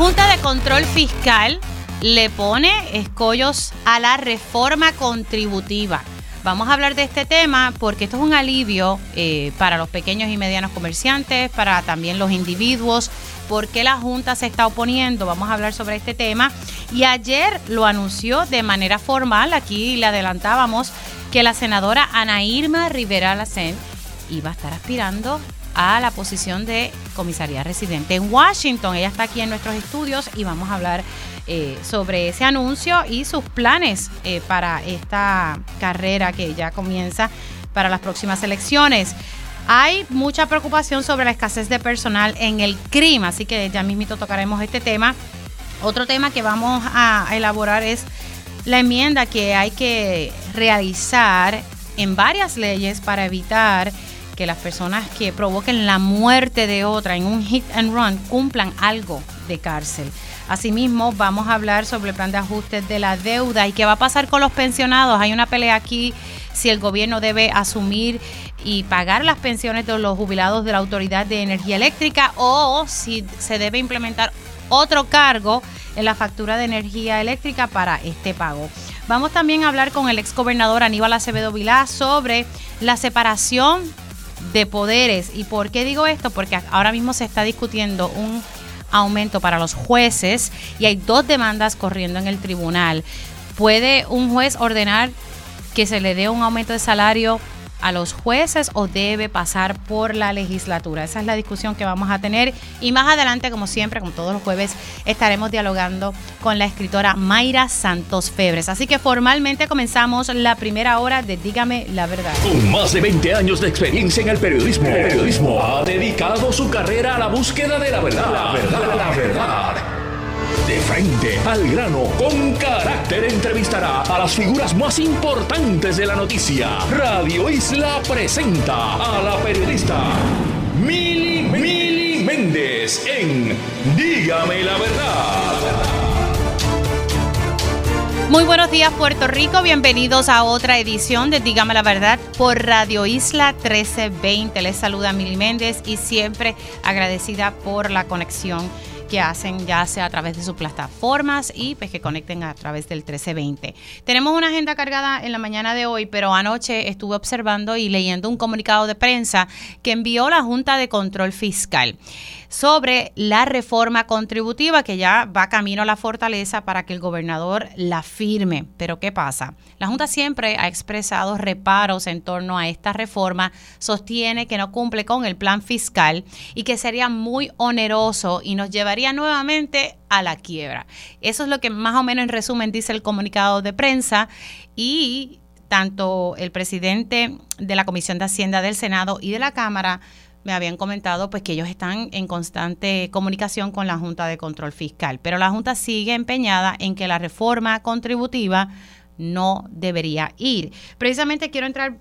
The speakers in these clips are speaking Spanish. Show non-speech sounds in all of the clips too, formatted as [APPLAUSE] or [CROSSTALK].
Junta de Control Fiscal le pone escollos a la reforma contributiva. Vamos a hablar de este tema porque esto es un alivio eh, para los pequeños y medianos comerciantes, para también los individuos. ¿Por qué la Junta se está oponiendo? Vamos a hablar sobre este tema. Y ayer lo anunció de manera formal, aquí le adelantábamos, que la senadora Ana Irma Rivera Lacen iba a estar aspirando a la posición de comisaría residente en Washington. Ella está aquí en nuestros estudios y vamos a hablar eh, sobre ese anuncio y sus planes eh, para esta carrera que ya comienza para las próximas elecciones. Hay mucha preocupación sobre la escasez de personal en el CRIM, así que ya mismito tocaremos este tema. Otro tema que vamos a elaborar es la enmienda que hay que realizar en varias leyes para evitar que las personas que provoquen la muerte de otra en un hit and run cumplan algo de cárcel. Asimismo, vamos a hablar sobre el plan de ajustes de la deuda y qué va a pasar con los pensionados. Hay una pelea aquí si el gobierno debe asumir y pagar las pensiones de los jubilados de la Autoridad de Energía Eléctrica o si se debe implementar otro cargo en la factura de energía eléctrica para este pago. Vamos también a hablar con el exgobernador Aníbal Acevedo Vilá sobre la separación de poderes. ¿Y por qué digo esto? Porque ahora mismo se está discutiendo un aumento para los jueces y hay dos demandas corriendo en el tribunal. ¿Puede un juez ordenar que se le dé un aumento de salario a los jueces o debe pasar por la legislatura? Esa es la discusión que vamos a tener y más adelante, como siempre, como todos los jueves, estaremos dialogando con la escritora Mayra Santos Febres. Así que formalmente comenzamos la primera hora de Dígame la verdad. Con más de 20 años de experiencia en el periodismo, el periodismo ha dedicado su carrera a la búsqueda de la verdad. La verdad, la verdad. De frente al grano, con carácter entrevistará a las figuras más importantes de la noticia. Radio Isla presenta a la periodista Mili, Mili Méndez en Dígame la verdad. Muy buenos días Puerto Rico, bienvenidos a otra edición de Dígame la Verdad por Radio Isla 1320. Les saluda Mili Méndez y siempre agradecida por la conexión que hacen ya sea a través de sus plataformas y pues que conecten a través del 1320. Tenemos una agenda cargada en la mañana de hoy, pero anoche estuve observando y leyendo un comunicado de prensa que envió la Junta de Control Fiscal sobre la reforma contributiva que ya va camino a la fortaleza para que el gobernador la firme. Pero ¿qué pasa? La Junta siempre ha expresado reparos en torno a esta reforma, sostiene que no cumple con el plan fiscal y que sería muy oneroso y nos llevaría nuevamente a la quiebra. Eso es lo que más o menos en resumen dice el comunicado de prensa y tanto el presidente de la Comisión de Hacienda del Senado y de la Cámara me habían comentado pues que ellos están en constante comunicación con la Junta de Control Fiscal, pero la Junta sigue empeñada en que la reforma contributiva no debería ir. Precisamente quiero entrar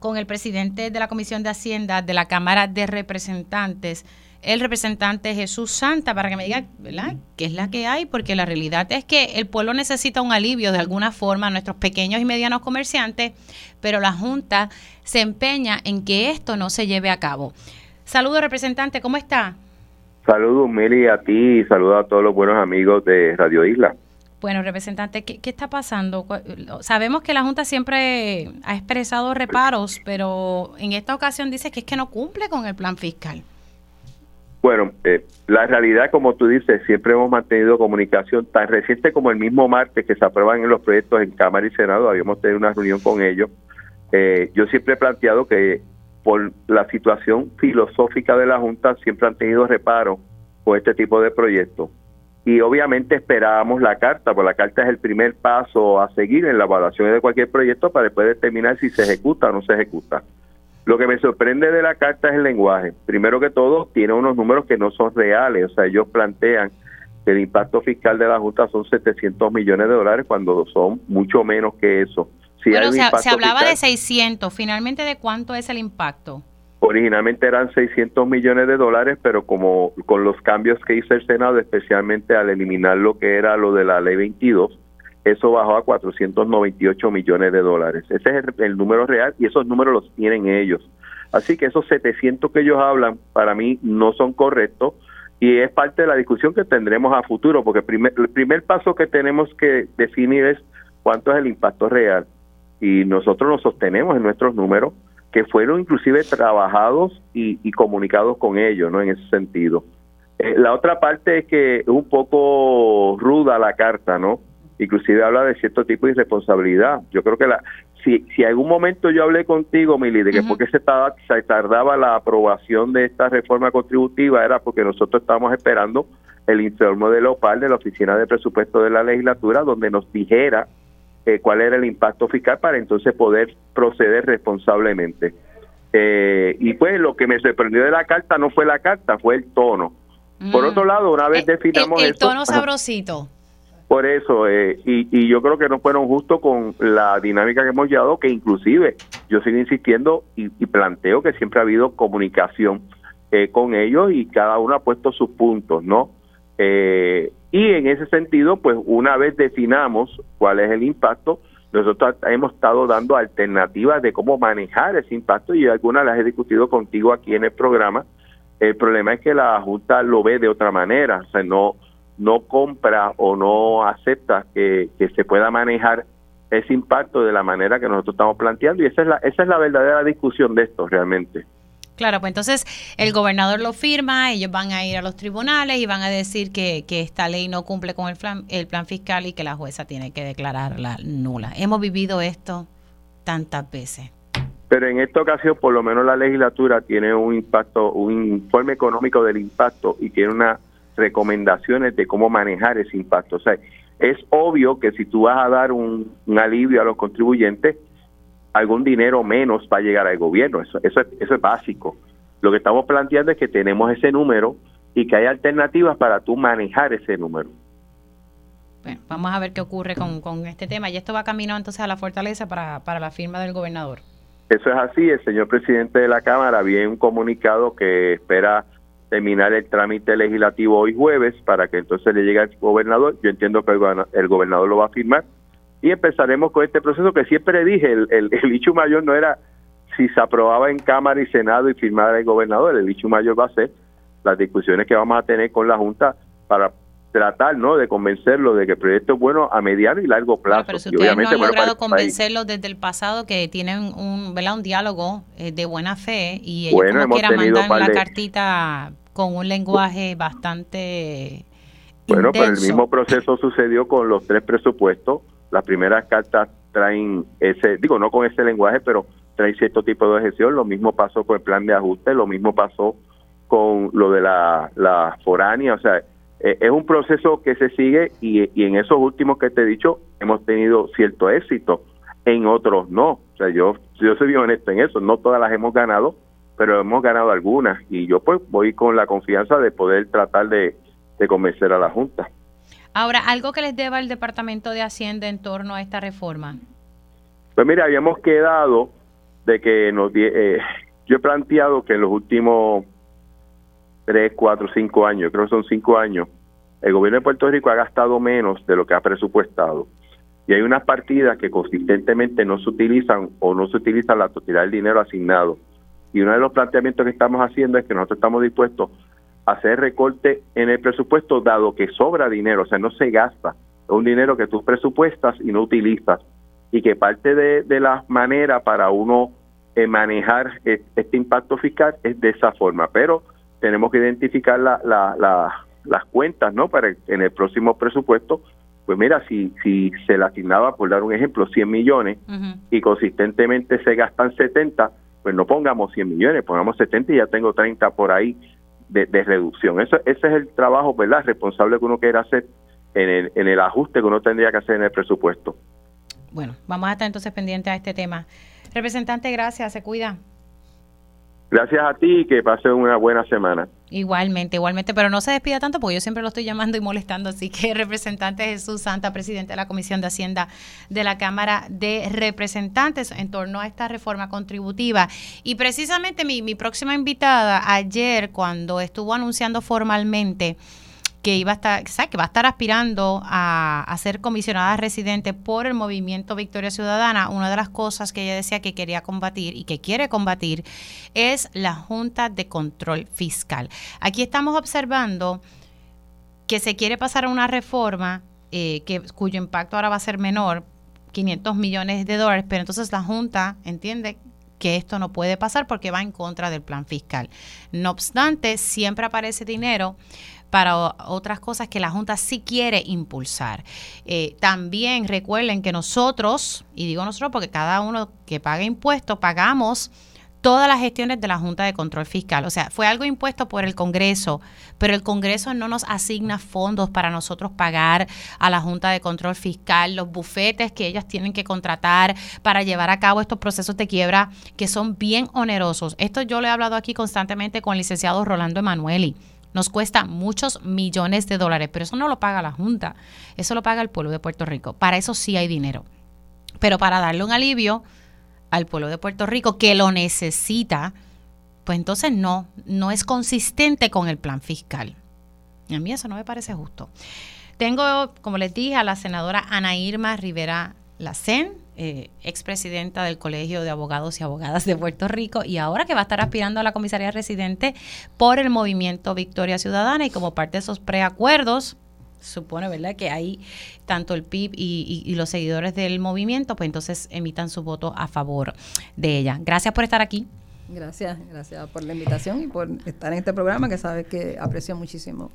con el presidente de la Comisión de Hacienda de la Cámara de Representantes, el representante Jesús Santa, para que me diga, ¿verdad?, qué es la que hay, porque la realidad es que el pueblo necesita un alivio de alguna forma, nuestros pequeños y medianos comerciantes, pero la Junta se empeña en que esto no se lleve a cabo. Saludos, representante, ¿cómo está? Saludos, Meli, a ti y saludos a todos los buenos amigos de Radio Isla. Bueno, representante, ¿qué, ¿qué, está pasando? Sabemos que la Junta siempre ha expresado reparos, pero en esta ocasión dice que es que no cumple con el plan fiscal. Bueno, eh, la realidad, como tú dices, siempre hemos mantenido comunicación tan reciente como el mismo martes que se aprueban en los proyectos en Cámara y Senado, habíamos tenido una reunión con ellos. Eh, yo siempre he planteado que por la situación filosófica de la Junta siempre han tenido reparo con este tipo de proyectos. Y obviamente esperábamos la carta, porque la carta es el primer paso a seguir en la evaluación de cualquier proyecto para después determinar si se ejecuta o no se ejecuta. Lo que me sorprende de la carta es el lenguaje. Primero que todo, tiene unos números que no son reales. O sea, ellos plantean que el impacto fiscal de la Junta son 700 millones de dólares cuando son mucho menos que eso. Si se, hablaba de 600. Finalmente, ¿de cuánto es el impacto? Originalmente eran 600 millones de dólares, pero como con los cambios que hizo el Senado, especialmente al eliminar lo que era lo de la ley 22, eso bajó a 498 millones de dólares. Ese es el, número real y esos números los tienen ellos. Así que esos 700 que ellos hablan para mí no son correctos y es parte de la discusión que tendremos a futuro, porque primer, el primer paso que tenemos que definir es cuánto es el impacto real. Y nosotros nos sostenemos en nuestros números, que fueron inclusive trabajados y, comunicados con ellos, ¿no? En ese sentido. Eh, la otra parte es que es un poco ruda la carta, ¿no? Inclusive habla de cierto tipo de irresponsabilidad. Yo creo que la, si, si algún momento yo hablé contigo, Mili, de que porque se, se tardaba la aprobación de esta reforma contributiva, era porque nosotros estábamos esperando el informe de Lopal de la Oficina de Presupuesto de la Legislatura, donde nos dijera eh, cuál era el impacto fiscal para entonces poder proceder responsablemente. Eh, y pues lo que me sorprendió de la carta no fue la carta, fue el tono. Por mm. otro lado, una vez eh, definamos el, el tono sabrosito. Por eso, eh, y, yo creo que no fueron justos con la dinámica que hemos llevado, que inclusive yo sigo insistiendo y, planteo que siempre ha habido comunicación eh, con ellos y cada uno ha puesto sus puntos, ¿no? Eh, y en ese sentido, pues una vez definamos cuál es el impacto, nosotros hemos estado dando alternativas de cómo manejar ese impacto y algunas las he discutido contigo aquí en el programa. El problema es que la Junta lo ve de otra manera, o sea, no no compra o no acepta que, se pueda manejar ese impacto de la manera que nosotros estamos planteando y esa es la esa es la verdadera discusión de esto realmente. Claro, pues entonces el gobernador lo firma, ellos van a ir a los tribunales y van a decir que, que esta ley no cumple con el plan, el plan fiscal y que la jueza tiene que declararla nula. Hemos vivido esto tantas veces. Pero en esta ocasión, por lo menos la legislatura tiene un impacto, un informe económico del impacto y tiene una recomendaciones de cómo manejar ese impacto. O sea, es obvio que si tú vas a dar un, alivio a los contribuyentes, algún dinero menos va a llegar al gobierno. Eso, eso, eso es básico. Lo que estamos planteando es que tenemos ese número y que hay alternativas para tú manejar ese número. Bueno, vamos a ver qué ocurre con, con este tema. Y esto va camino entonces a la fortaleza para, para la firma del gobernador. Eso es así. El señor presidente de la Cámara había un comunicado que espera terminar el trámite legislativo hoy jueves para que entonces le llegue al gobernador. Yo entiendo que el, gobernador lo va a firmar y empezaremos con este proceso que siempre dije, el, el, [LAUGHS] el mayor no era si se aprobaba en Cámara y Senado y firmara el gobernador, el hecho mayor va a ser las discusiones que vamos a tener con la Junta para tratar no de convencerlo de que el proyecto es bueno a mediano y largo plazo. pero si ustedes no han logrado convencerlos desde el pasado que tienen un, ¿verdad? un diálogo eh, de buena fe y ellos bueno, como quieran mandar la cartita con un lenguaje bastante bueno, pero el mismo proceso sucedió con los tres presupuestos. Las primeras cartas traen ese, digo, no con ese lenguaje, pero traen cierto tipo de gestión. Lo mismo pasó con el plan de ajuste, lo mismo pasó con lo de la, la foránea. O sea, eh, es un proceso que se sigue y, y en esos últimos que te he dicho hemos tenido cierto éxito. En otros no. O sea, yo, yo soy bien honesto en eso. No todas las hemos ganado, pero hemos ganado algunas y yo pues voy con la confianza de poder tratar de, convencer a la Junta. Ahora, ¿algo que les deba el Departamento de Hacienda en torno a esta reforma? Pues mira, habíamos quedado de que nos... Eh, yo he planteado que en los últimos tres, cuatro, cinco años, creo que son cinco años, el gobierno de Puerto Rico ha gastado menos de lo que ha presupuestado. Y hay unas partidas que consistentemente no se utilizan o no se utiliza la totalidad del dinero asignado. Y uno de los planteamientos que estamos haciendo es que nosotros estamos dispuestos a hacer recorte en el presupuesto dado que sobra dinero, o sea, no se gasta, es un dinero que tú presupuestas y no utilizas. Y que parte de, la manera para uno eh, manejar este impacto fiscal es de esa forma, pero tenemos que identificar la, las cuentas, ¿no? Para en el próximo presupuesto, pues mira, si, si se le asignaba, por dar un ejemplo, 100 millones y consistentemente se gastan 70, pues no pongamos 100 millones, pongamos 70 y ya tengo 30 por ahí de, reducción. Eso, ese es el trabajo, ¿verdad?, responsable que uno quiere hacer en el, en el ajuste que uno tendría que hacer en el presupuesto. Bueno, vamos a estar entonces pendientes a este tema. Representante, gracias, se cuida. Gracias a ti y que pase una buena semana. Igualmente, igualmente, pero no se despida tanto porque yo siempre lo estoy llamando y molestando, así que [LAUGHS] representante Jesús Santa, presidente de la Comisión de Hacienda de la Cámara de Representantes en torno a esta reforma contributiva. Y precisamente mi, mi próxima invitada ayer, cuando estuvo anunciando formalmente que iba a estar, que va a estar aspirando a, ser comisionada residente por el movimiento Victoria Ciudadana, una de las cosas que ella decía que quería combatir y que quiere combatir es la Junta de Control Fiscal. Aquí estamos observando que se quiere pasar a una reforma eh, que, cuyo impacto ahora va a ser menor, 500 millones de dólares, pero entonces la Junta entiende que esto no puede pasar porque va en contra del plan fiscal. No obstante, siempre aparece dinero para otras cosas que la Junta sí quiere impulsar. Eh, también recuerden que nosotros, y digo nosotros porque cada uno que paga impuestos, pagamos todas las gestiones de la Junta de Control Fiscal. O sea, fue algo impuesto por el Congreso, pero el Congreso no nos asigna fondos para nosotros pagar a la Junta de Control Fiscal, los bufetes que ellas tienen que contratar para llevar a cabo estos procesos de quiebra que son bien onerosos. Esto yo lo he hablado aquí constantemente con el licenciado Rolando Emanueli. Nos cuesta muchos millones de dólares, pero eso no lo paga la Junta, eso lo paga el pueblo de Puerto Rico. Para eso sí hay dinero. Pero para darle un alivio, al pueblo de Puerto Rico que lo necesita, pues entonces no, no es consistente con el plan fiscal. a mí eso no me parece justo. Tengo, como les dije, a la senadora Ana Irma Rivera Lacen, eh, expresidenta del Colegio de Abogados y Abogadas de Puerto Rico, y ahora que va a estar aspirando a la comisaría residente por el movimiento Victoria Ciudadana y como parte de esos preacuerdos, supone, ¿verdad?, que ahí tanto el PIB y, los seguidores del movimiento, pues entonces emitan su voto a favor de ella. Gracias por estar aquí. Gracias, gracias por la invitación y por estar en este programa que sabes que aprecio muchísimo.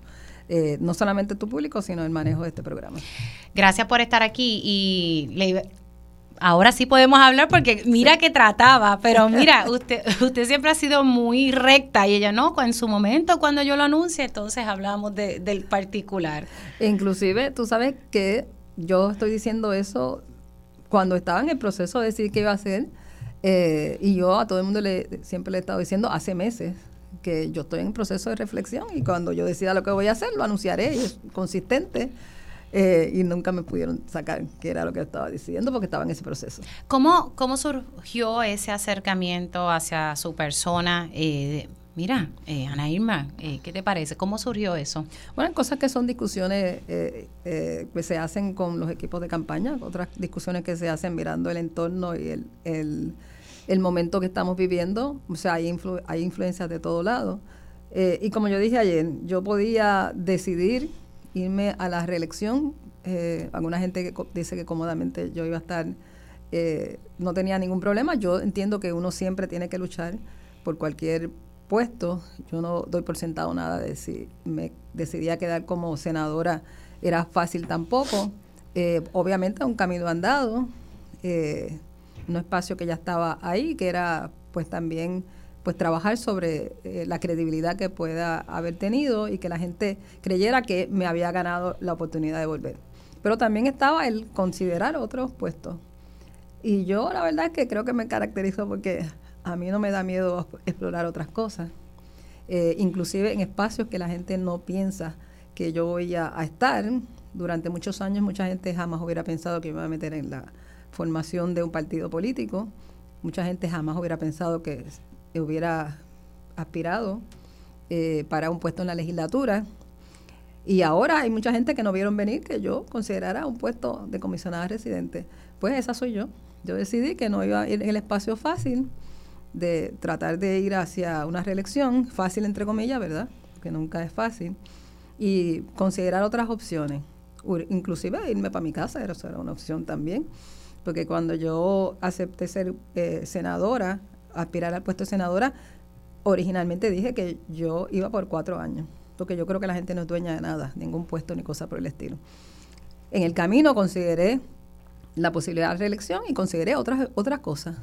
Eh, no solamente tu público, sino el manejo de este programa. Gracias por estar aquí y le, ahora sí podemos hablar porque mira que trataba, pero [LAUGHS] mira, usted, usted siempre ha sido muy recta y ella no, en su momento cuando yo lo anuncie, entonces hablamos de, del particular. Inclusive, tú sabes que yo estoy diciendo eso cuando estaba en el proceso de decir qué iba a hacer eh, y yo a todo el mundo le, siempre le he estado diciendo hace meses que yo estoy en proceso de reflexión y cuando yo decida lo que voy a hacer lo anunciaré y es consistente eh, y nunca me pudieron sacar qué era lo que estaba diciendo porque estaba en ese proceso. ¿Cómo, cómo surgió ese acercamiento hacia su persona? Eh, mira, eh, Ana Irma, eh, ¿qué te parece? ¿Cómo surgió eso? Bueno, cosas que son discusiones que se hacen con los equipos de campaña, otras discusiones que se hacen mirando el entorno y el, el, el momento que estamos viviendo. O sea, hay, hay influencias de todo lado. y como yo dije ayer, yo podía decidir irme a la reelección. Eh, alguna gente dice que cómodamente yo iba a estar, eh, no tenía ningún problema. Yo entiendo que uno siempre tiene que luchar por cualquier puesto. Yo no doy por sentado nada de si me decidía quedar como senadora era fácil tampoco. Eh, obviamente un camino andado, eh, un espacio que ya estaba ahí, que era pues también pues trabajar sobre eh, la credibilidad que pueda haber tenido y que la gente creyera que me había ganado la oportunidad de volver. Pero también estaba el considerar otros puestos. Y yo la verdad es que creo que me caracterizo porque a mí no me da miedo explorar otras cosas, eh, inclusive en espacios que la gente no piensa que yo voy a, estar. Durante muchos años mucha gente jamás hubiera pensado que me iba a meter en la formación de un partido político. Mucha gente jamás hubiera pensado que hubiera aspirado eh, para un puesto en la legislatura. Y ahora hay mucha gente que no vieron venir que yo considerara un puesto de comisionada residente. Pues esa soy yo. Yo decidí que no iba a ir en el espacio fácil de tratar de ir hacia una reelección, fácil entre comillas, ¿verdad? Que nunca es fácil. Y considerar otras opciones. Inclusive irme para mi casa, eso era una opción también. Porque cuando yo acepté ser eh, senadora aspirar al puesto de senadora, originalmente dije que yo iba por cuatro años, porque yo creo que la gente no es dueña de nada, ningún puesto ni cosa por el estilo. En el camino consideré la posibilidad de reelección y consideré otras, otras cosas.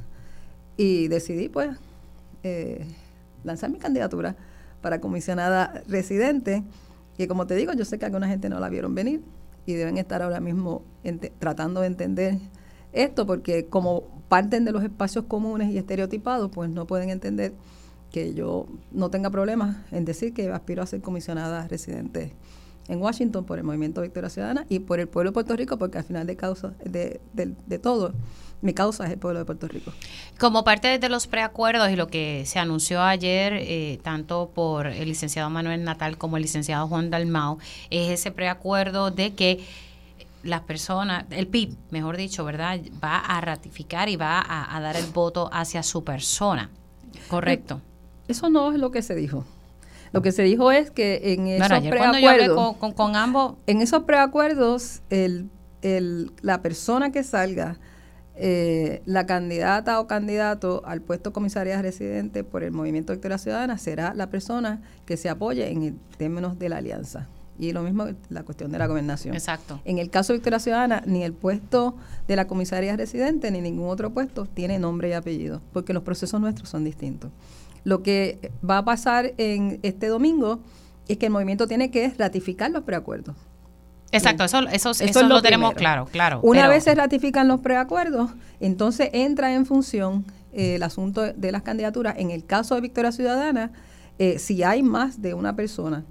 Y decidí, pues, eh, lanzar mi candidatura para comisionada residente. Y como te digo, yo sé que alguna gente no la vieron venir y deben estar ahora mismo tratando de entender esto, porque como parten de los espacios comunes y estereotipados, pues no pueden entender que yo no tenga problemas en decir que aspiro a ser comisionada residente en Washington por el Movimiento Victoria Ciudadana y por el pueblo de Puerto Rico, porque al final de, causa, de, de todo, mi causa es el pueblo de Puerto Rico. Como parte de los preacuerdos y lo que se anunció ayer, eh, tanto por el licenciado Manuel Natal como el licenciado Juan Dalmau, es ese preacuerdo de que las personas, el PIB, mejor dicho, ¿verdad? Va a ratificar y va a, dar el voto hacia su persona. Correcto. Eso no es lo que se dijo. Lo que se dijo es que en esos preacuerdos, con, ambos, en esos preacuerdos, el, el, la persona que salga, eh, la candidata o candidato al puesto comisaría residente por el Movimiento Victoria Ciudadana será la persona que se apoye en términos de la alianza. Y lo mismo la cuestión de la gobernación. Exacto. En el caso de Victoria Ciudadana, ni el puesto de la comisaría residente ni ningún otro puesto tiene nombre y apellido, porque los procesos nuestros son distintos. Lo que va a pasar en este domingo es que el movimiento tiene que ratificar los preacuerdos. Exacto, eso, eso, eso, lo, tenemos claro, claro. Una vez se ratifican los preacuerdos, entonces entra en función eh, el asunto de las candidaturas. En el caso de Victoria Ciudadana, eh, si hay más de una persona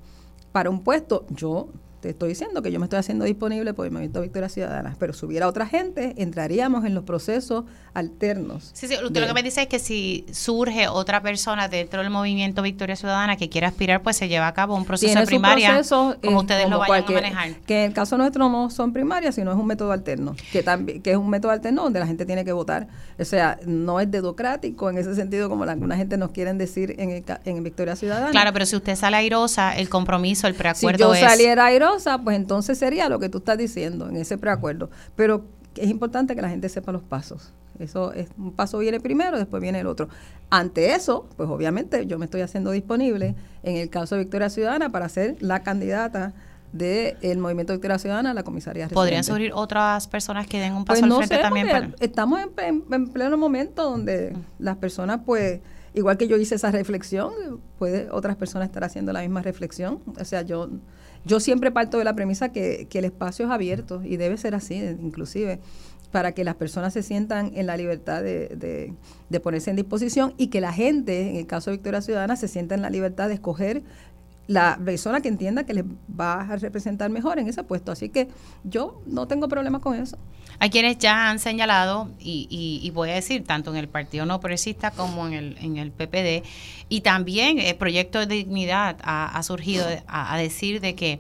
para un puesto, yo te estoy diciendo que yo me estoy haciendo disponible por el Movimiento Victoria Ciudadana, pero si hubiera otra gente, entraríamos en los procesos alternos. Sí, sí, usted lo que me dice es que si surge otra persona dentro del Movimiento Victoria Ciudadana que quiera aspirar, pues se lleva a cabo un proceso de primaria, como eh, ustedes lo vayan a manejar. Que en el caso nuestro no son primarias, sino es un método alterno, que también que es un método alterno donde la gente tiene que votar. O sea, no es dedocrático en ese sentido como la, alguna gente nos quieren decir en, el, en Victoria Ciudadana. Claro, pero si usted sale airosa, el compromiso, el preacuerdo si yo saliera airosa, pues entonces sería lo que tú estás diciendo en ese preacuerdo. Pero es importante que la gente sepa los pasos. Eso es un paso viene primero, después viene el otro. Ante eso, pues obviamente yo me estoy haciendo disponible en el caso de Victoria Ciudadana para ser la candidata del Movimiento Victoria Ciudadana a la comisaría. ¿Podrían surgir otras personas que den un paso pues al frente también? Estamos en, pleno momento donde las personas, pues, igual que yo hice esa reflexión, puede otras personas estar haciendo la misma reflexión. O sea, yo yo siempre parto de la premisa que, el espacio es abierto y debe ser así, inclusive, para que las personas se sientan en la libertad de, de, ponerse en disposición y que la gente, en el caso de Victoria Ciudadana, se sienta en la libertad de escoger la persona que entienda que les va a representar mejor en ese puesto. Así que yo no tengo problema con eso. Hay quienes ya han señalado, y, y, voy a decir, tanto en el Partido No Progresista como en el, en el PPD, y también el Proyecto de Dignidad ha, surgido a, decir de que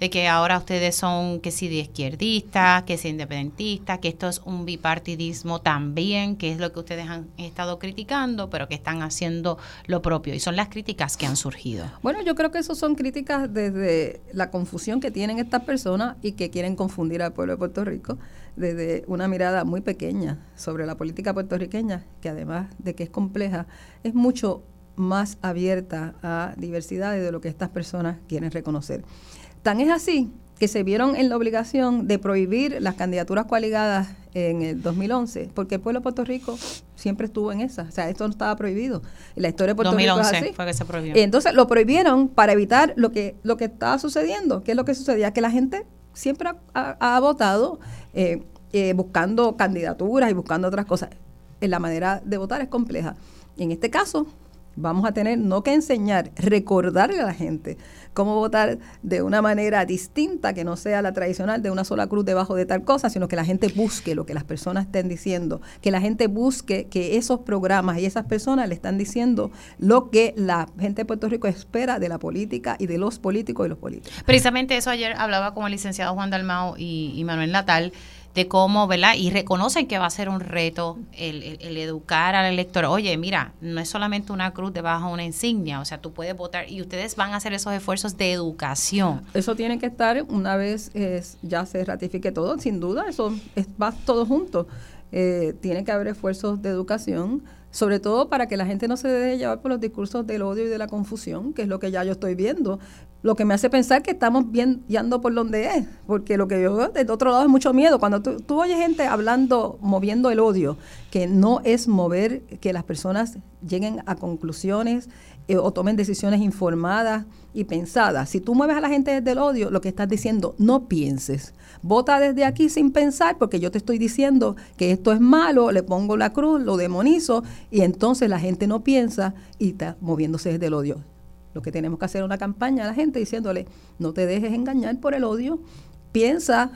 de que ahora ustedes son que si de izquierdistas, que si independentistas, que esto es un bipartidismo también, que es lo que ustedes han estado criticando, pero que están haciendo lo propio. Y son las críticas que han surgido. Bueno, yo creo que eso son críticas desde la confusión que tienen estas personas y que quieren confundir al pueblo de Puerto Rico desde una mirada muy pequeña sobre la política puertorriqueña, que además de que es compleja, es mucho más abierta a diversidades de lo que estas personas quieren reconocer. Tan es así que se vieron en la obligación de prohibir las candidaturas coaligadas en el 2011, porque el pueblo de Puerto Rico siempre estuvo en esa. O sea, esto no estaba prohibido. La historia de Puerto Rico es así. fue que se prohibió. Entonces lo prohibieron para evitar lo que, lo que estaba sucediendo. ¿Qué es lo que sucedía? Que la gente siempre ha, votado eh, eh, buscando candidaturas y buscando otras cosas. En la manera de votar es compleja. En este caso, vamos a tener no que enseñar, recordarle a la gente cómo votar de una manera distinta, que no sea la tradicional de una sola cruz debajo de tal cosa, sino que la gente busque lo que las personas estén diciendo, que la gente busque que esos programas y esas personas le están diciendo lo que la gente de Puerto Rico espera de la política y de los políticos y los políticos. Precisamente eso ayer hablaba con el licenciado Juan Dalmao y, y Manuel Natal de cómo, ¿verdad? Y reconocen que va a ser un reto el, educar al elector. Oye, mira, no es solamente una cruz debajo de una insignia, o sea, tú puedes votar y ustedes van a hacer esos esfuerzos de educación. Eso tiene que estar una vez ya se ratifique todo, sin duda, eso es, va todo junto. Eh, tiene que haber esfuerzos de educación sobre todo para que la gente no se deje llevar por los discursos del odio y de la confusión, que es lo que ya yo estoy viendo. Lo que me hace pensar que estamos bien yendo por donde es, porque lo que yo veo del otro lado es mucho miedo. Cuando tú, tú oyes gente hablando, moviendo el odio, que no es mover que las personas lleguen a conclusiones eh, o tomen decisiones informadas y pensadas. Si tú mueves a la gente desde el odio, lo que estás diciendo, no pienses. Vota desde aquí sin pensar porque yo te estoy diciendo que esto es malo, le pongo la cruz, lo demonizo y entonces la gente no piensa y está moviéndose desde el odio. Lo que tenemos que hacer es una campaña a la gente diciéndole, no te dejes engañar por el odio, piensa,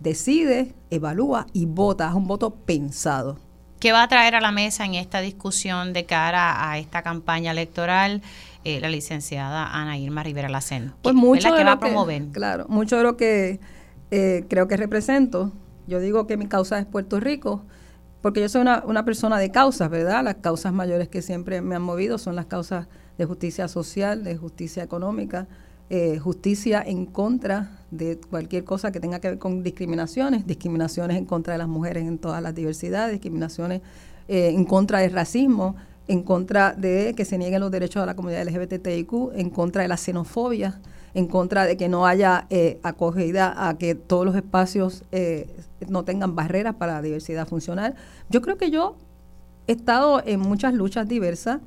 decide, evalúa y vota, haz un voto pensado. ¿Qué va a traer a la mesa en esta discusión de cara a esta campaña electoral eh, la licenciada Ana Irma Rivera Lacen? Pues mucho de va a promover? claro, mucho de lo que eh, creo que represento. Yo digo que mi causa es Puerto Rico, porque yo soy una, una persona de causas, ¿verdad? Las causas mayores que siempre me han movido son las causas de justicia social, de justicia económica, eh, justicia en contra de cualquier cosa que tenga que ver con discriminaciones, discriminaciones en contra de las mujeres en todas las diversidades, discriminaciones eh, en contra del racismo, en contra de que se nieguen los derechos de la comunidad LGBTIQ, en contra de la xenofobia, en contra de que no haya eh, acogida a que todos los espacios no tengan barreras para la diversidad funcional. Yo creo que yo he estado en muchas luchas diversas,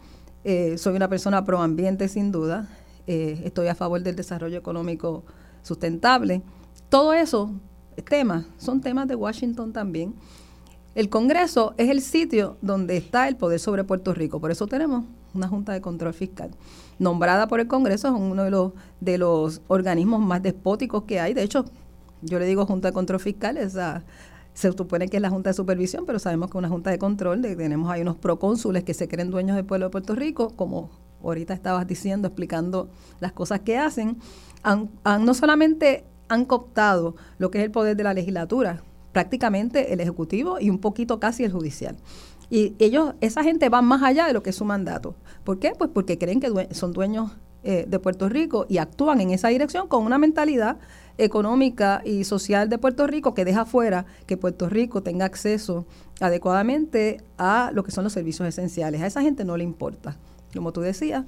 soy una persona pro ambiente sin duda, eh, estoy a favor del desarrollo económico sustentable. Todo eso temas, son temas de Washington también. El Congreso es el sitio donde está el poder sobre Puerto Rico, por eso tenemos una Junta de Control Fiscal. Nombrada por el Congreso, es uno de los, de los organismos más despóticos que hay. De hecho, yo le digo Junta de Control Fiscal, se supone que es la Junta de Supervisión, pero sabemos que es una Junta de Control, tenemos ahí unos procónsules que se creen dueños del pueblo de Puerto Rico, como ahorita estabas diciendo, explicando las cosas que hacen, han, no solamente han cooptado lo que es el poder de la legislatura, prácticamente el ejecutivo y un poquito casi el judicial. Y ellos, esa gente va más allá de lo que es su mandato. ¿Por qué? Pues porque creen que son dueños eh, de Puerto Rico y actúan en esa dirección con una mentalidad económica y social de Puerto Rico que deja fuera que Puerto Rico tenga acceso adecuadamente a lo que son los servicios esenciales. A esa gente no le importa como tú decías,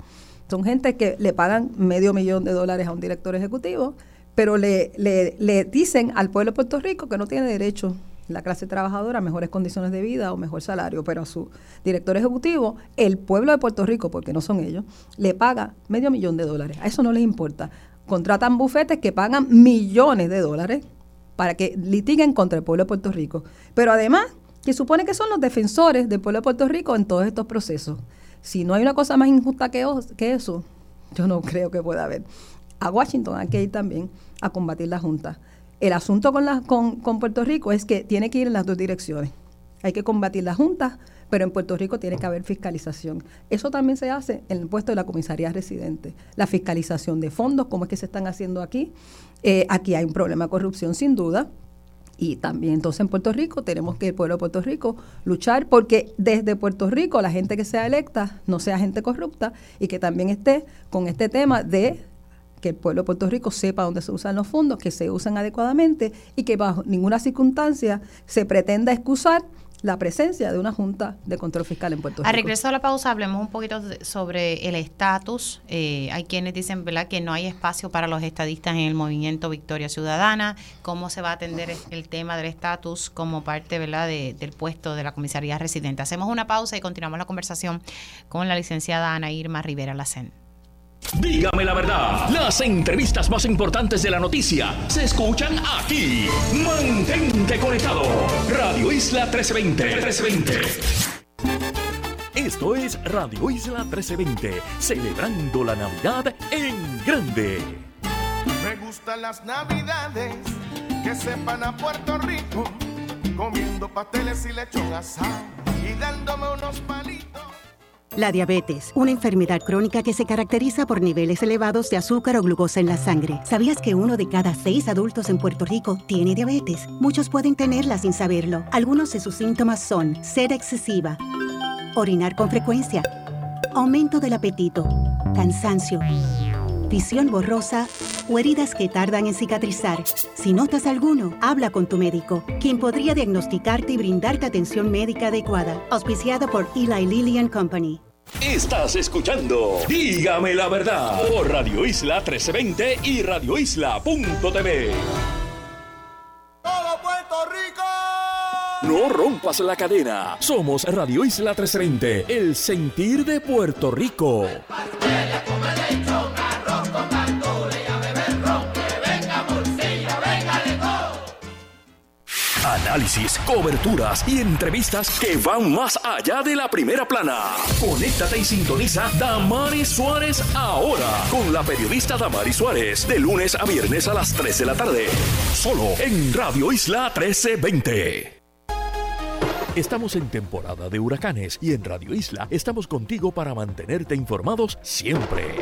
son gente que le pagan medio millón de dólares a un director ejecutivo, pero le, le, dicen al pueblo de Puerto Rico que no tiene derecho la clase trabajadora mejores condiciones de vida o mejor salario, pero a su director ejecutivo, el pueblo de Puerto Rico, porque no son ellos, le paga medio millón de dólares. A eso no les importa. Contratan bufetes que pagan millones de dólares para que litiguen contra el pueblo de Puerto Rico. Pero además, que supone que son los defensores del pueblo de Puerto Rico en todos estos procesos. Si no hay una cosa más injusta que, que eso, yo no creo que pueda haber. A Washington hay que ir también a combatir la Junta. El asunto con, con, con Puerto Rico es que tiene que ir en las dos direcciones. Hay que combatir la Junta, pero en Puerto Rico tiene que haber fiscalización. Eso también se hace en el puesto de la comisaría residente. La fiscalización de fondos, como es que se están haciendo aquí. Eh, aquí hay un problema de corrupción sin duda, y también entonces en Puerto Rico tenemos que el pueblo de Puerto Rico luchar porque desde Puerto Rico la gente que sea electa no sea gente corrupta y que también esté con este tema de que el pueblo de Puerto Rico sepa dónde se usan los fondos, que se usan adecuadamente y que bajo ninguna circunstancia se pretenda excusar la presencia de una Junta de Control Fiscal en Puerto Rico. A regreso a la pausa, hablemos un poquito sobre el estatus. Eh, hay quienes dicen ¿verdad? que no hay espacio para los estadistas en el movimiento Victoria Ciudadana. ¿Cómo se va a atender el tema del estatus como parte ¿verdad? del puesto de la comisaría residente? Hacemos una pausa y continuamos la conversación con la licenciada Ana Irma Rivera Lacen. Dígame la verdad, las entrevistas más importantes de la noticia se escuchan aquí. Mantente conectado. Radio Isla 1320. 1320. Esto es Radio Isla 1320, celebrando la Navidad en grande. Me gustan las Navidades que sepan a Puerto Rico, comiendo pasteles y lechón asado y dándome unos palitos. La diabetes, una enfermedad crónica que se caracteriza por niveles elevados de azúcar o glucosa en la sangre. ¿Sabías que uno de cada seis adultos en Puerto Rico tiene diabetes? Muchos pueden tenerla sin saberlo. Algunos de sus síntomas son sed excesiva, orinar con frecuencia, aumento del apetito, cansancio, visión borrosa o heridas que tardan en cicatrizar. Si notas alguno, habla con tu médico, quien podría diagnosticarte y brindarte atención médica adecuada. Auspiciado por Eli Lilly and Company. Estás escuchando Dígame la verdad por Radio Isla 1320 y radioisla.tv. ¡Todo Puerto Rico! No rompas la cadena. Somos Radio Isla 1320, el sentir de Puerto Rico. Análisis, coberturas y entrevistas que van más allá de la primera plana. Conéctate y sintoniza Damaris Suárez ahora con la periodista Damaris Suárez de lunes a viernes a las 3 de la tarde. Solo en Radio Isla 1320. Estamos en temporada de huracanes y en Radio Isla estamos contigo para mantenerte informados siempre.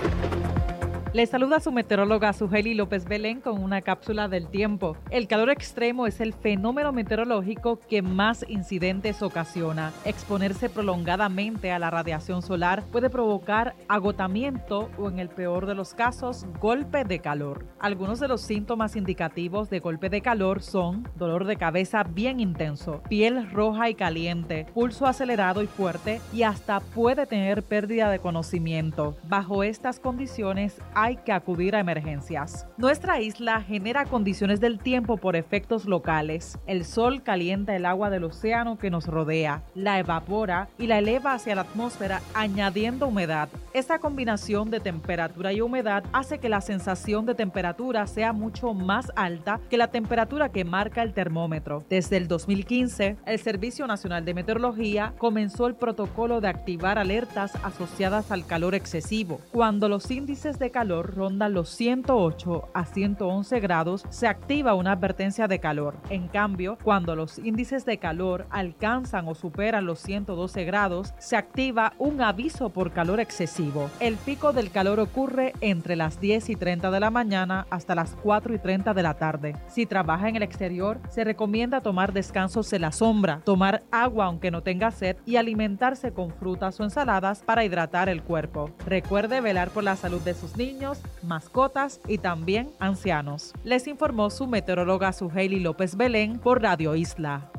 Le saluda su meteoróloga Sujeli López Belén con una cápsula del tiempo. El calor extremo es el fenómeno meteorológico que más incidentes ocasiona. Exponerse prolongadamente a la radiación solar puede provocar agotamiento o en el peor de los casos, golpe de calor. Algunos de los síntomas indicativos de golpe de calor son dolor de cabeza bien intenso, piel roja y caliente, pulso acelerado y fuerte y hasta puede tener pérdida de conocimiento. Bajo estas condiciones hay que acudir a emergencias. Nuestra isla genera condiciones del tiempo por efectos locales. El sol calienta el agua del océano que nos rodea, la evapora y la eleva hacia la atmósfera añadiendo humedad. Esta combinación de temperatura y humedad hace que la sensación de temperatura sea mucho más alta que la temperatura que marca el termómetro. Desde el 2015, el Servicio Nacional de Meteorología comenzó el protocolo de activar alertas asociadas al calor excesivo. Cuando los índices de calor ronda los 108 a 111 grados, se activa una advertencia de calor. En cambio, cuando los índices de calor alcanzan o superan los 112 grados, se activa un aviso por calor excesivo. El pico del calor ocurre entre las 10 y 30 de la mañana hasta las 4 y 30 de la tarde. Si trabaja en el exterior, se recomienda tomar descansos en la sombra, tomar agua aunque no tenga sed y alimentarse con frutas o ensaladas para hidratar el cuerpo. Recuerde velar por la salud de sus niños mascotas y también ancianos. Les informó su meteoróloga Suheili López Belén por Radio Isla.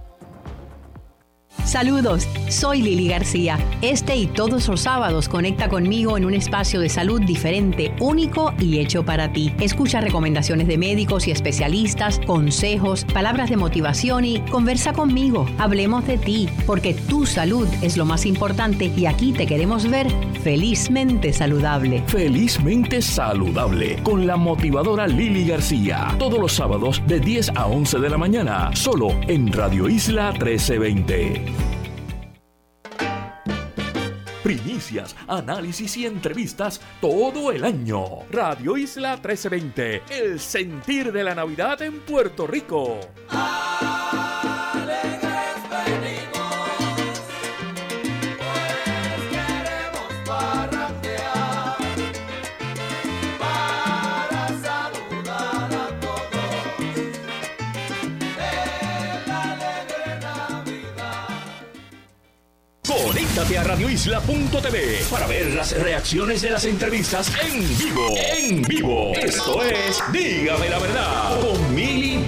Saludos, soy Lili García. Este y todos los sábados conecta conmigo en un espacio de salud diferente, único y hecho para ti. Escucha recomendaciones de médicos y especialistas, consejos, palabras de motivación y conversa conmigo. Hablemos de ti, porque tu salud es lo más importante y aquí te queremos ver felizmente saludable. Felizmente saludable con la motivadora Lili García. Todos los sábados de 10 a 11 de la mañana, solo en Radio Isla 1320 primicias, análisis y entrevistas todo el año. Radio Isla 1320, el sentir de la Navidad en Puerto Rico. Conéctate a radioisla.tv para ver las reacciones de las entrevistas en vivo. En vivo. Esto es Dígame la verdad con Mili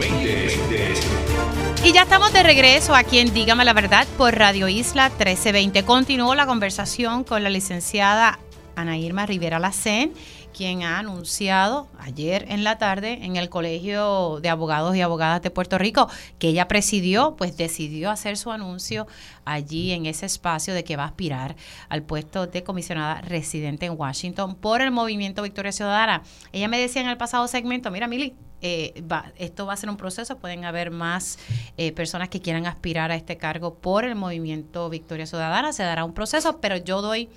Y ya estamos de regreso aquí en Dígame la verdad por Radio Isla 1320. Continuó la conversación con la licenciada Ana Irma Rivera Lacén quien ha anunciado ayer en la tarde en el Colegio de Abogados y Abogadas de Puerto Rico, que ella presidió, pues decidió hacer su anuncio allí en ese espacio de que va a aspirar al puesto de comisionada residente en Washington por el movimiento Victoria Ciudadana. Ella me decía en el pasado segmento, mira Mili, eh, va, esto va a ser un proceso, pueden haber más eh, personas que quieran aspirar a este cargo por el movimiento Victoria Ciudadana, se dará un proceso, pero yo doy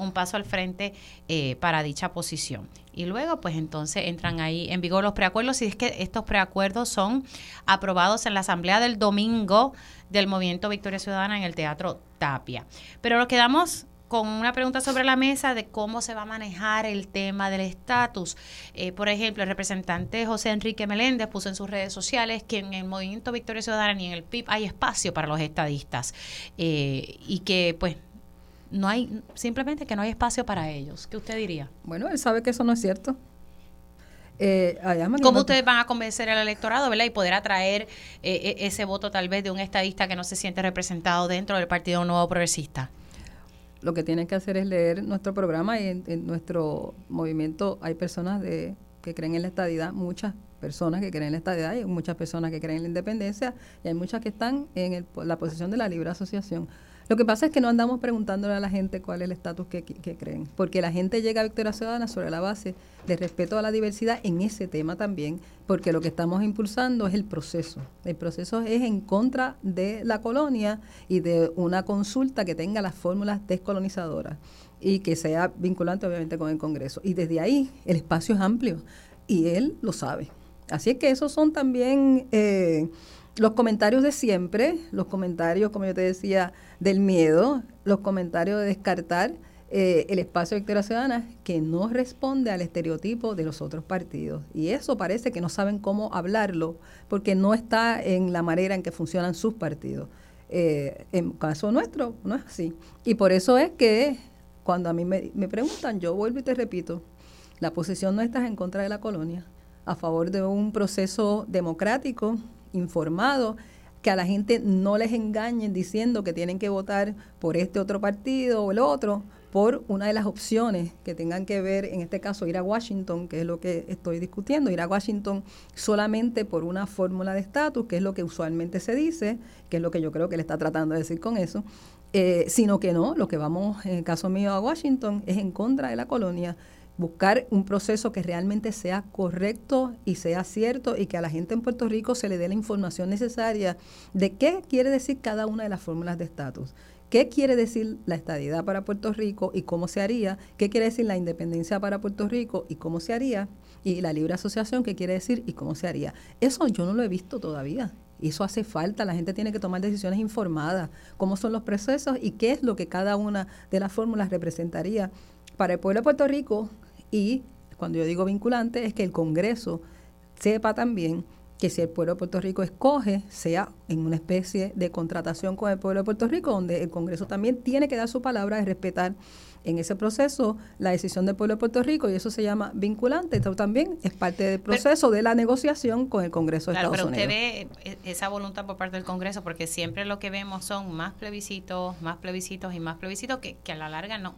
un paso al frente eh, para dicha posición. Y luego, pues entonces entran ahí en vigor los preacuerdos, y es que estos preacuerdos son aprobados en la asamblea del domingo del Movimiento Victoria Ciudadana en el Teatro Tapia. Pero nos quedamos con una pregunta sobre la mesa de cómo se va a manejar el tema del estatus. Eh, por ejemplo, el representante José Enrique Meléndez puso en sus redes sociales que en el Movimiento Victoria Ciudadana y en el PIB hay espacio para los estadistas eh, y que pues no hay, simplemente que no hay espacio para ellos. ¿Qué usted diría? Bueno, él sabe que eso no es cierto. Eh, ¿Cómo ustedes van a convencer al electorado ¿verdad? y poder atraer eh, e, ese voto tal vez de un estadista que no se siente representado dentro del Partido Nuevo Progresista? Lo que tienen que hacer es leer nuestro programa y en, nuestro movimiento hay personas de, que creen en la estadidad, muchas personas que creen en la estadidad y muchas personas que creen en la independencia y hay muchas que están en la posición de la libre asociación. Lo que pasa es que no andamos preguntándole a la gente cuál es el estatus que, creen, porque la gente llega a Victoria Ciudadana sobre la base de respeto a la diversidad en ese tema también, porque lo que estamos impulsando es el proceso. El proceso es en contra de la colonia y de una consulta que tenga las fórmulas descolonizadoras y que sea vinculante obviamente con el Congreso. Y desde ahí el espacio es amplio y él lo sabe. Así es que esos son también... Eh, los comentarios de siempre, los comentarios, como yo te decía, del miedo, los comentarios de descartar eh, el espacio de Victoria Ciudadana que no responde al estereotipo de los otros partidos. Y eso parece que no saben cómo hablarlo porque no está en la manera en que funcionan sus partidos. Eh, en caso nuestro, no es así. Y por eso es que cuando a mí me, me preguntan, yo vuelvo y te repito, la posición nuestra es en contra de la colonia, a favor de un proceso democrático informado que a la gente no les engañen diciendo que tienen que votar por este otro partido o el otro, por una de las opciones que tengan que ver, en este caso, ir a Washington, que es lo que estoy discutiendo, ir a Washington solamente por una fórmula de estatus, que es lo que usualmente se dice, que es lo que yo creo que le está tratando de decir con eso, eh, sino que no, lo que vamos, en el caso mío, a Washington es en contra de la colonia buscar un proceso que realmente sea correcto y sea cierto y que a la gente en Puerto Rico se le dé la información necesaria de qué quiere decir cada una de las fórmulas de estatus. ¿Qué quiere decir la estadidad para Puerto Rico y cómo se haría? ¿Qué quiere decir la independencia para Puerto Rico y cómo se haría? Y la libre asociación, ¿qué quiere decir y cómo se haría? Eso yo no lo he visto todavía. Eso hace falta. La gente tiene que tomar decisiones informadas. ¿Cómo son los procesos y qué es lo que cada una de las fórmulas representaría para el pueblo de Puerto Rico y cuando yo digo vinculante es que el Congreso sepa también que si el pueblo de Puerto Rico escoge, sea en una especie de contratación con el pueblo de Puerto Rico, donde el Congreso también tiene que dar su palabra de respetar en ese proceso la decisión del pueblo de Puerto Rico y eso se llama vinculante. Esto también es parte del proceso de la negociación con el Congreso de Estados pero Unidos. Pero usted ve esa voluntad por parte del Congreso porque siempre lo que vemos son más plebiscitos, más plebiscitos y más plebiscitos que, que a la larga no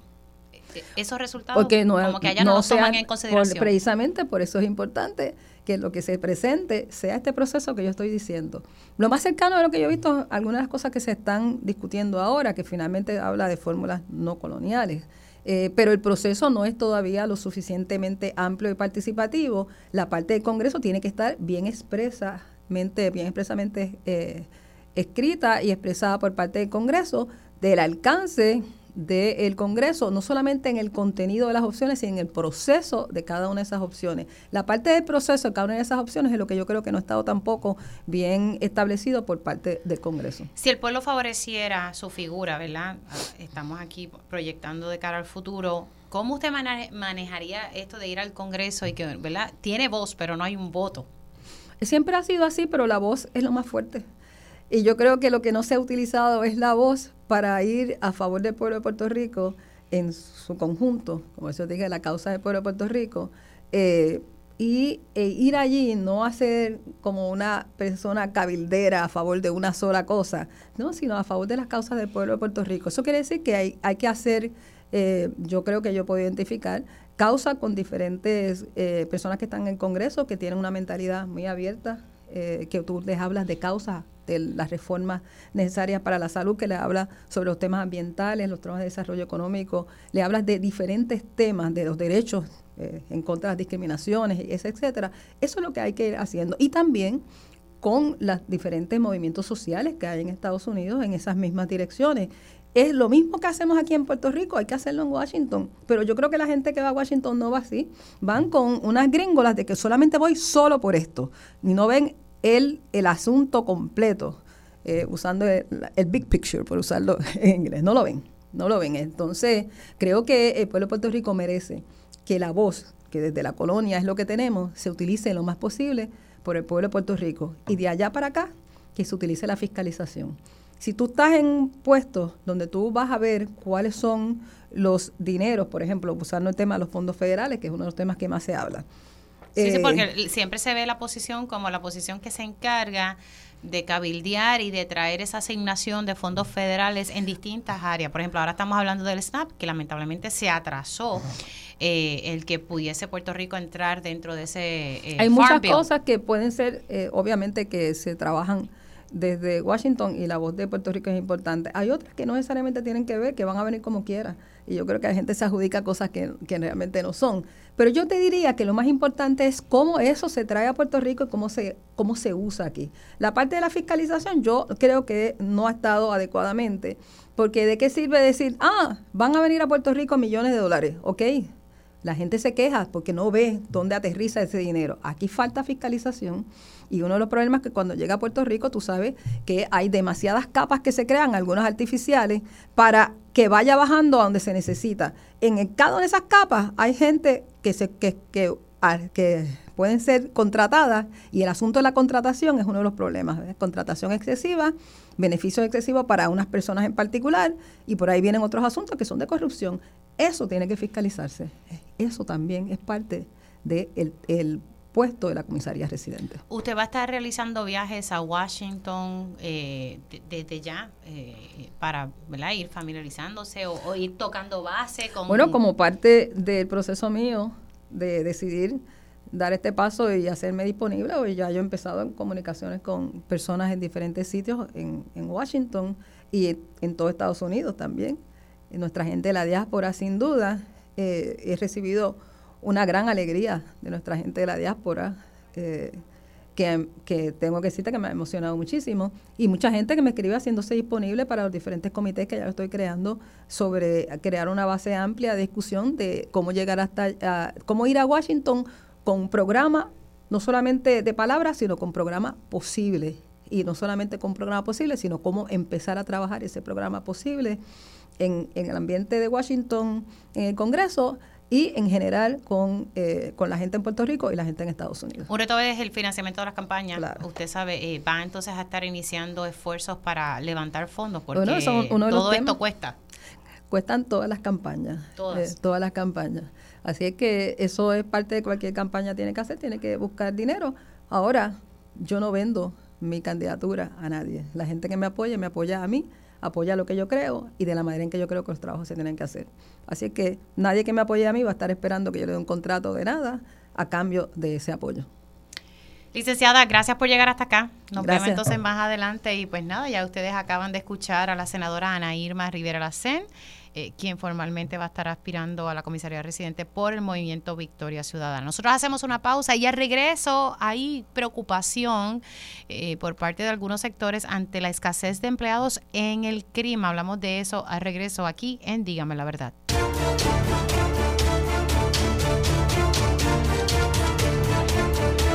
esos resultados Porque no, como que allá no, toman en consideración. precisamente por eso es importante que lo que se presente sea este proceso que yo estoy diciendo. Lo más cercano de lo que yo he visto, algunas de las cosas que se están discutiendo ahora, que finalmente habla de fórmulas no coloniales. Eh, pero el proceso no es todavía lo suficientemente amplio y participativo. La parte del Congreso tiene que estar bien expresamente, bien expresamente eh, escrita y expresada por parte del Congreso del alcance del Congreso, no solamente en el contenido de las opciones, sino en el proceso de cada una de esas opciones. La parte del proceso de cada una de esas opciones es lo que yo creo que no ha estado tampoco bien establecido por parte del Congreso. Si el pueblo favoreciera su figura, ¿verdad? Estamos aquí proyectando de cara al futuro. ¿Cómo usted manejaría esto de ir al Congreso y que, ¿verdad? Tiene voz, pero no hay un voto? Siempre ha sido así, pero la voz es lo más fuerte. Y yo creo que lo que no se ha utilizado es la voz para ir a favor del pueblo de Puerto Rico en su conjunto, como eso dije, la causa del pueblo de Puerto Rico, eh, y e ir allí, no hacer como una persona cabildera a favor de una sola cosa, no, sino a favor de las causas del pueblo de Puerto Rico. Eso quiere decir que hay, hay que hacer, eh, yo creo que yo puedo identificar, causa con diferentes eh, personas que están en el Congreso, que tienen una mentalidad muy abierta, que tú les hablas de causas de las reformas necesarias para la salud, que le habla sobre los temas ambientales, los temas de desarrollo económico, le habla de diferentes temas, de los derechos eh, en contra de las discriminaciones, etcétera. Eso es lo que hay que ir haciendo. Y también con los diferentes movimientos sociales que hay en Estados Unidos en esas mismas direcciones. Es lo mismo que hacemos aquí en Puerto Rico, hay que hacerlo en Washington. Pero yo creo que la gente que va a Washington no va así. Van con unas gringolas de que solamente voy solo por esto. Y no ven el, el asunto completo, eh, usando el, big picture, por usarlo [LAUGHS] en inglés. No lo ven, no lo ven. Entonces, creo que el pueblo de Puerto Rico merece que la voz, que desde la colonia es lo que tenemos, se utilice lo más posible por el pueblo de Puerto Rico. Y de allá para acá, que se utilice la fiscalización. Si tú estás en un puesto donde tú vas a ver cuáles son los dineros, por ejemplo, usando el tema de los fondos federales, que es uno de los temas que más se habla, Sí, sí, porque eh, siempre se ve la posición como la posición que se encarga de cabildear y de traer esa asignación de fondos federales en distintas áreas. Por ejemplo, ahora estamos hablando del SNAP, que lamentablemente se atrasó eh, el que pudiese Puerto Rico entrar dentro de ese... Eh, Hay muchas cosas que pueden ser, obviamente, que se trabajan desde Washington y la voz de Puerto Rico es importante. Hay otras que no necesariamente tienen que ver, que van a venir como quiera. Y yo creo que la gente se adjudica cosas que, realmente no son. Pero yo te diría que lo más importante es cómo eso se trae a Puerto Rico y cómo se, cómo se usa aquí. La parte de la fiscalización yo creo que no ha estado adecuadamente. Porque de qué sirve decir, ah, van a venir a Puerto Rico millones de dólares, ok. La gente se queja porque no ve dónde aterriza ese dinero. Aquí falta fiscalización y uno de los problemas es que cuando llega a Puerto Rico, tú sabes que hay demasiadas capas que se crean, algunas artificiales, para que vaya bajando a donde se necesita. En cada una de esas capas hay gente que, se, que, que, que pueden ser contratadas y el asunto de la contratación es uno de los problemas. Contratación excesiva, beneficios excesivos para unas personas en particular y por ahí vienen otros asuntos que son de corrupción. Eso tiene que fiscalizarse. Eso también es parte del de el puesto de la comisaría residente. ¿Usted va a estar realizando viajes a Washington eh, desde ya eh, para ir familiarizándose o, ir tocando base? Con... Bueno, como parte del proceso mío de decidir dar este paso y hacerme disponible, hoy ya yo he empezado en comunicaciones con personas en diferentes sitios en, Washington y en, todo Estados Unidos también. nuestra gente de la diáspora, sin duda, eh, he recibido una gran alegría de nuestra gente de la diáspora, eh, que, tengo que decirte que me ha emocionado muchísimo, y mucha gente que me escribe haciéndose disponible para los diferentes comités que ya estoy creando sobre crear una base amplia de discusión de cómo llegar hasta, cómo ir a Washington con un programa, no solamente de palabras, sino con programa posible. Y no solamente con programa posible, sino cómo empezar a trabajar ese programa posible en, en el ambiente de Washington, en el Congreso, y en general con, eh, con la gente en Puerto Rico y la gente en Estados Unidos. Un reto es el financiamiento de las campañas. Usted sabe, eh, va entonces a estar iniciando esfuerzos para levantar fondos porque todo esto cuesta. Cuestan todas las campañas. Todas. Eh, todas las campañas. Así es que eso es parte de cualquier campaña tiene que hacer, tiene que buscar dinero. Ahora, yo no vendo mi candidatura a nadie. La gente que me apoya, me apoya a mí apoya lo que yo creo y de la manera en que yo creo que los trabajos se tienen que hacer. Así que nadie que me apoye a mí va a estar esperando que yo le dé un contrato de nada a cambio de ese apoyo. Licenciada, gracias por llegar hasta acá. Nos vemos entonces más adelante y pues nada, ya ustedes acaban de escuchar a la senadora Ana Irma Rivera Lacén. Eh, quien formalmente va a estar aspirando a la comisaría residente por el movimiento Victoria Ciudadana. Nosotros hacemos una pausa y al regreso hay preocupación eh, por parte de algunos sectores ante la escasez de empleados en el crimen. Hablamos de eso al regreso aquí en Dígame la Verdad.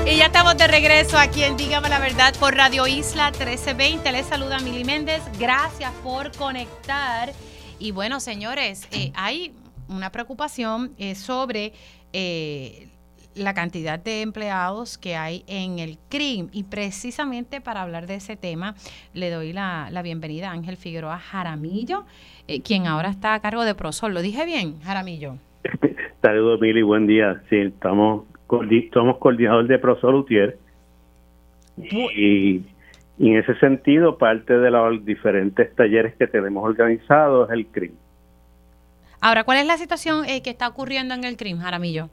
Y ya estamos de regreso aquí en Dígame la Verdad por Radio Isla 1320. Les saluda Mili Méndez. Gracias por conectar. Y bueno, señores, eh, hay una preocupación eh, sobre eh, la cantidad de empleados que hay en el CRIM. Y precisamente para hablar de ese tema, le doy la, bienvenida a Ángel Figueroa Jaramillo, quien ahora está a cargo de Prosol. ¿Lo dije bien, Jaramillo? [LAUGHS] Saludos, Mili, buen día. Sí, estamos, somos coordinador de Prosol Utier. Y y en ese sentido, parte de los diferentes talleres que tenemos organizados es el CRIM. Ahora, ¿cuál es la situación eh, que está ocurriendo en el CRIM, Jaramillo?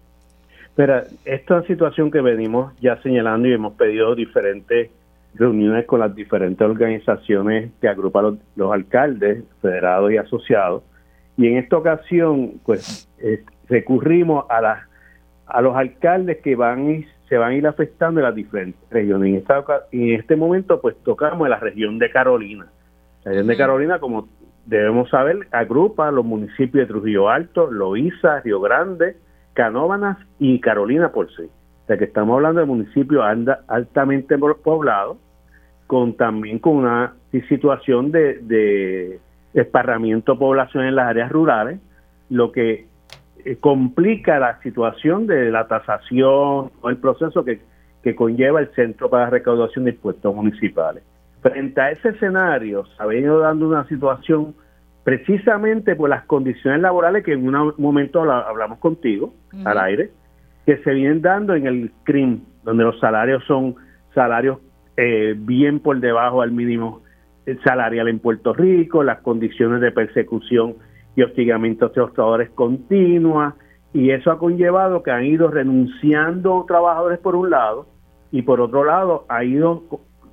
Pero esta situación que venimos ya señalando y hemos pedido diferentes reuniones con las diferentes organizaciones que agrupan los, los alcaldes, federados y asociados. Y en esta ocasión, pues, recurrimos a, las a los alcaldes que van y se van a ir afectando en las diferentes regiones. En, esta, en este momento, pues tocamos en la región de Carolina. La región de Carolina, como debemos saber, agrupa los municipios de Trujillo Alto, Loíza, Río Grande, Canóvanas y Carolina por sí. O sea que estamos hablando de municipios altamente poblados, con también con una situación de, de esparramiento de población en las áreas rurales, lo que eh, complica la situación de la tasación o el proceso que, conlleva el Centro para la Recaudación de Impuestos Municipales. Frente a ese escenario, se ha venido dando una situación precisamente por las condiciones laborales que en un momento hablamos contigo al aire, que se vienen dando en el CRIM, donde los salarios son salarios eh, bien por debajo al mínimo salarial en Puerto Rico, las condiciones de persecución y hostigamiento de trabajadores continua, y eso ha conllevado que han ido renunciando trabajadores por un lado, y por otro lado ha ido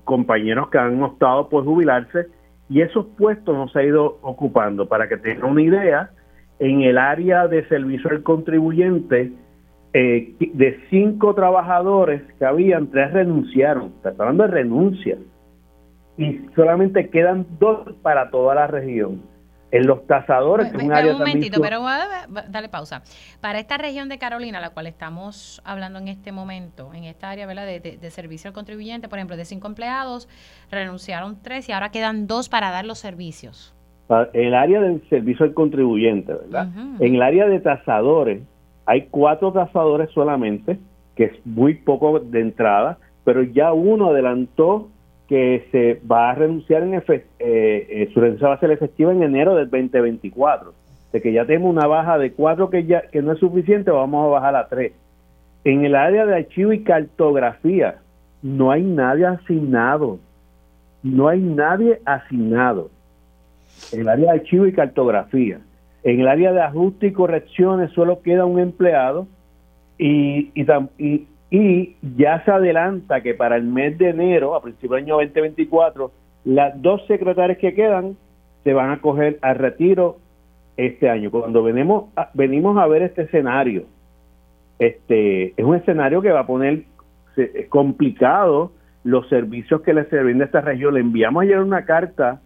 compañeros que han optado por jubilarse y esos puestos no se ha ido ocupando. Para que tengan una idea, en el área de servicio al contribuyente, eh, de cinco trabajadores que habían, tres renunciaron. Está hablando de renuncias. Y solamente quedan dos para toda la región. En los tasadores, que un área un momentito, pero dale pausa. Para esta región de Carolina, la cual estamos hablando en este momento, en esta área ¿verdad? De, servicio al contribuyente, por ejemplo, de cinco empleados, renunciaron tres y ahora quedan dos para dar los servicios. En el área del servicio al contribuyente, ¿verdad? En el área de tasadores, hay cuatro tasadores solamente, que es muy poco de entrada, pero ya uno adelantó que se va a renunciar en efecto, eh, eh, su renuncia va a ser efectiva en enero del 2024. De que ya tenemos una baja de cuatro que ya que no es suficiente, vamos a bajar a tres. En el área de archivo y cartografía, no hay nadie asignado. No hay nadie asignado. En el área de archivo y cartografía. En el área de ajuste y correcciones solo queda un empleado y, y, y ya se adelanta que para el mes de enero, a principios del año 2024, las dos secretarias que quedan se van a coger al retiro este año. Cuando venimos a, venimos a ver este escenario, este es un escenario que va a poner complicado los servicios que le sirven a esta región. Le enviamos ayer una carta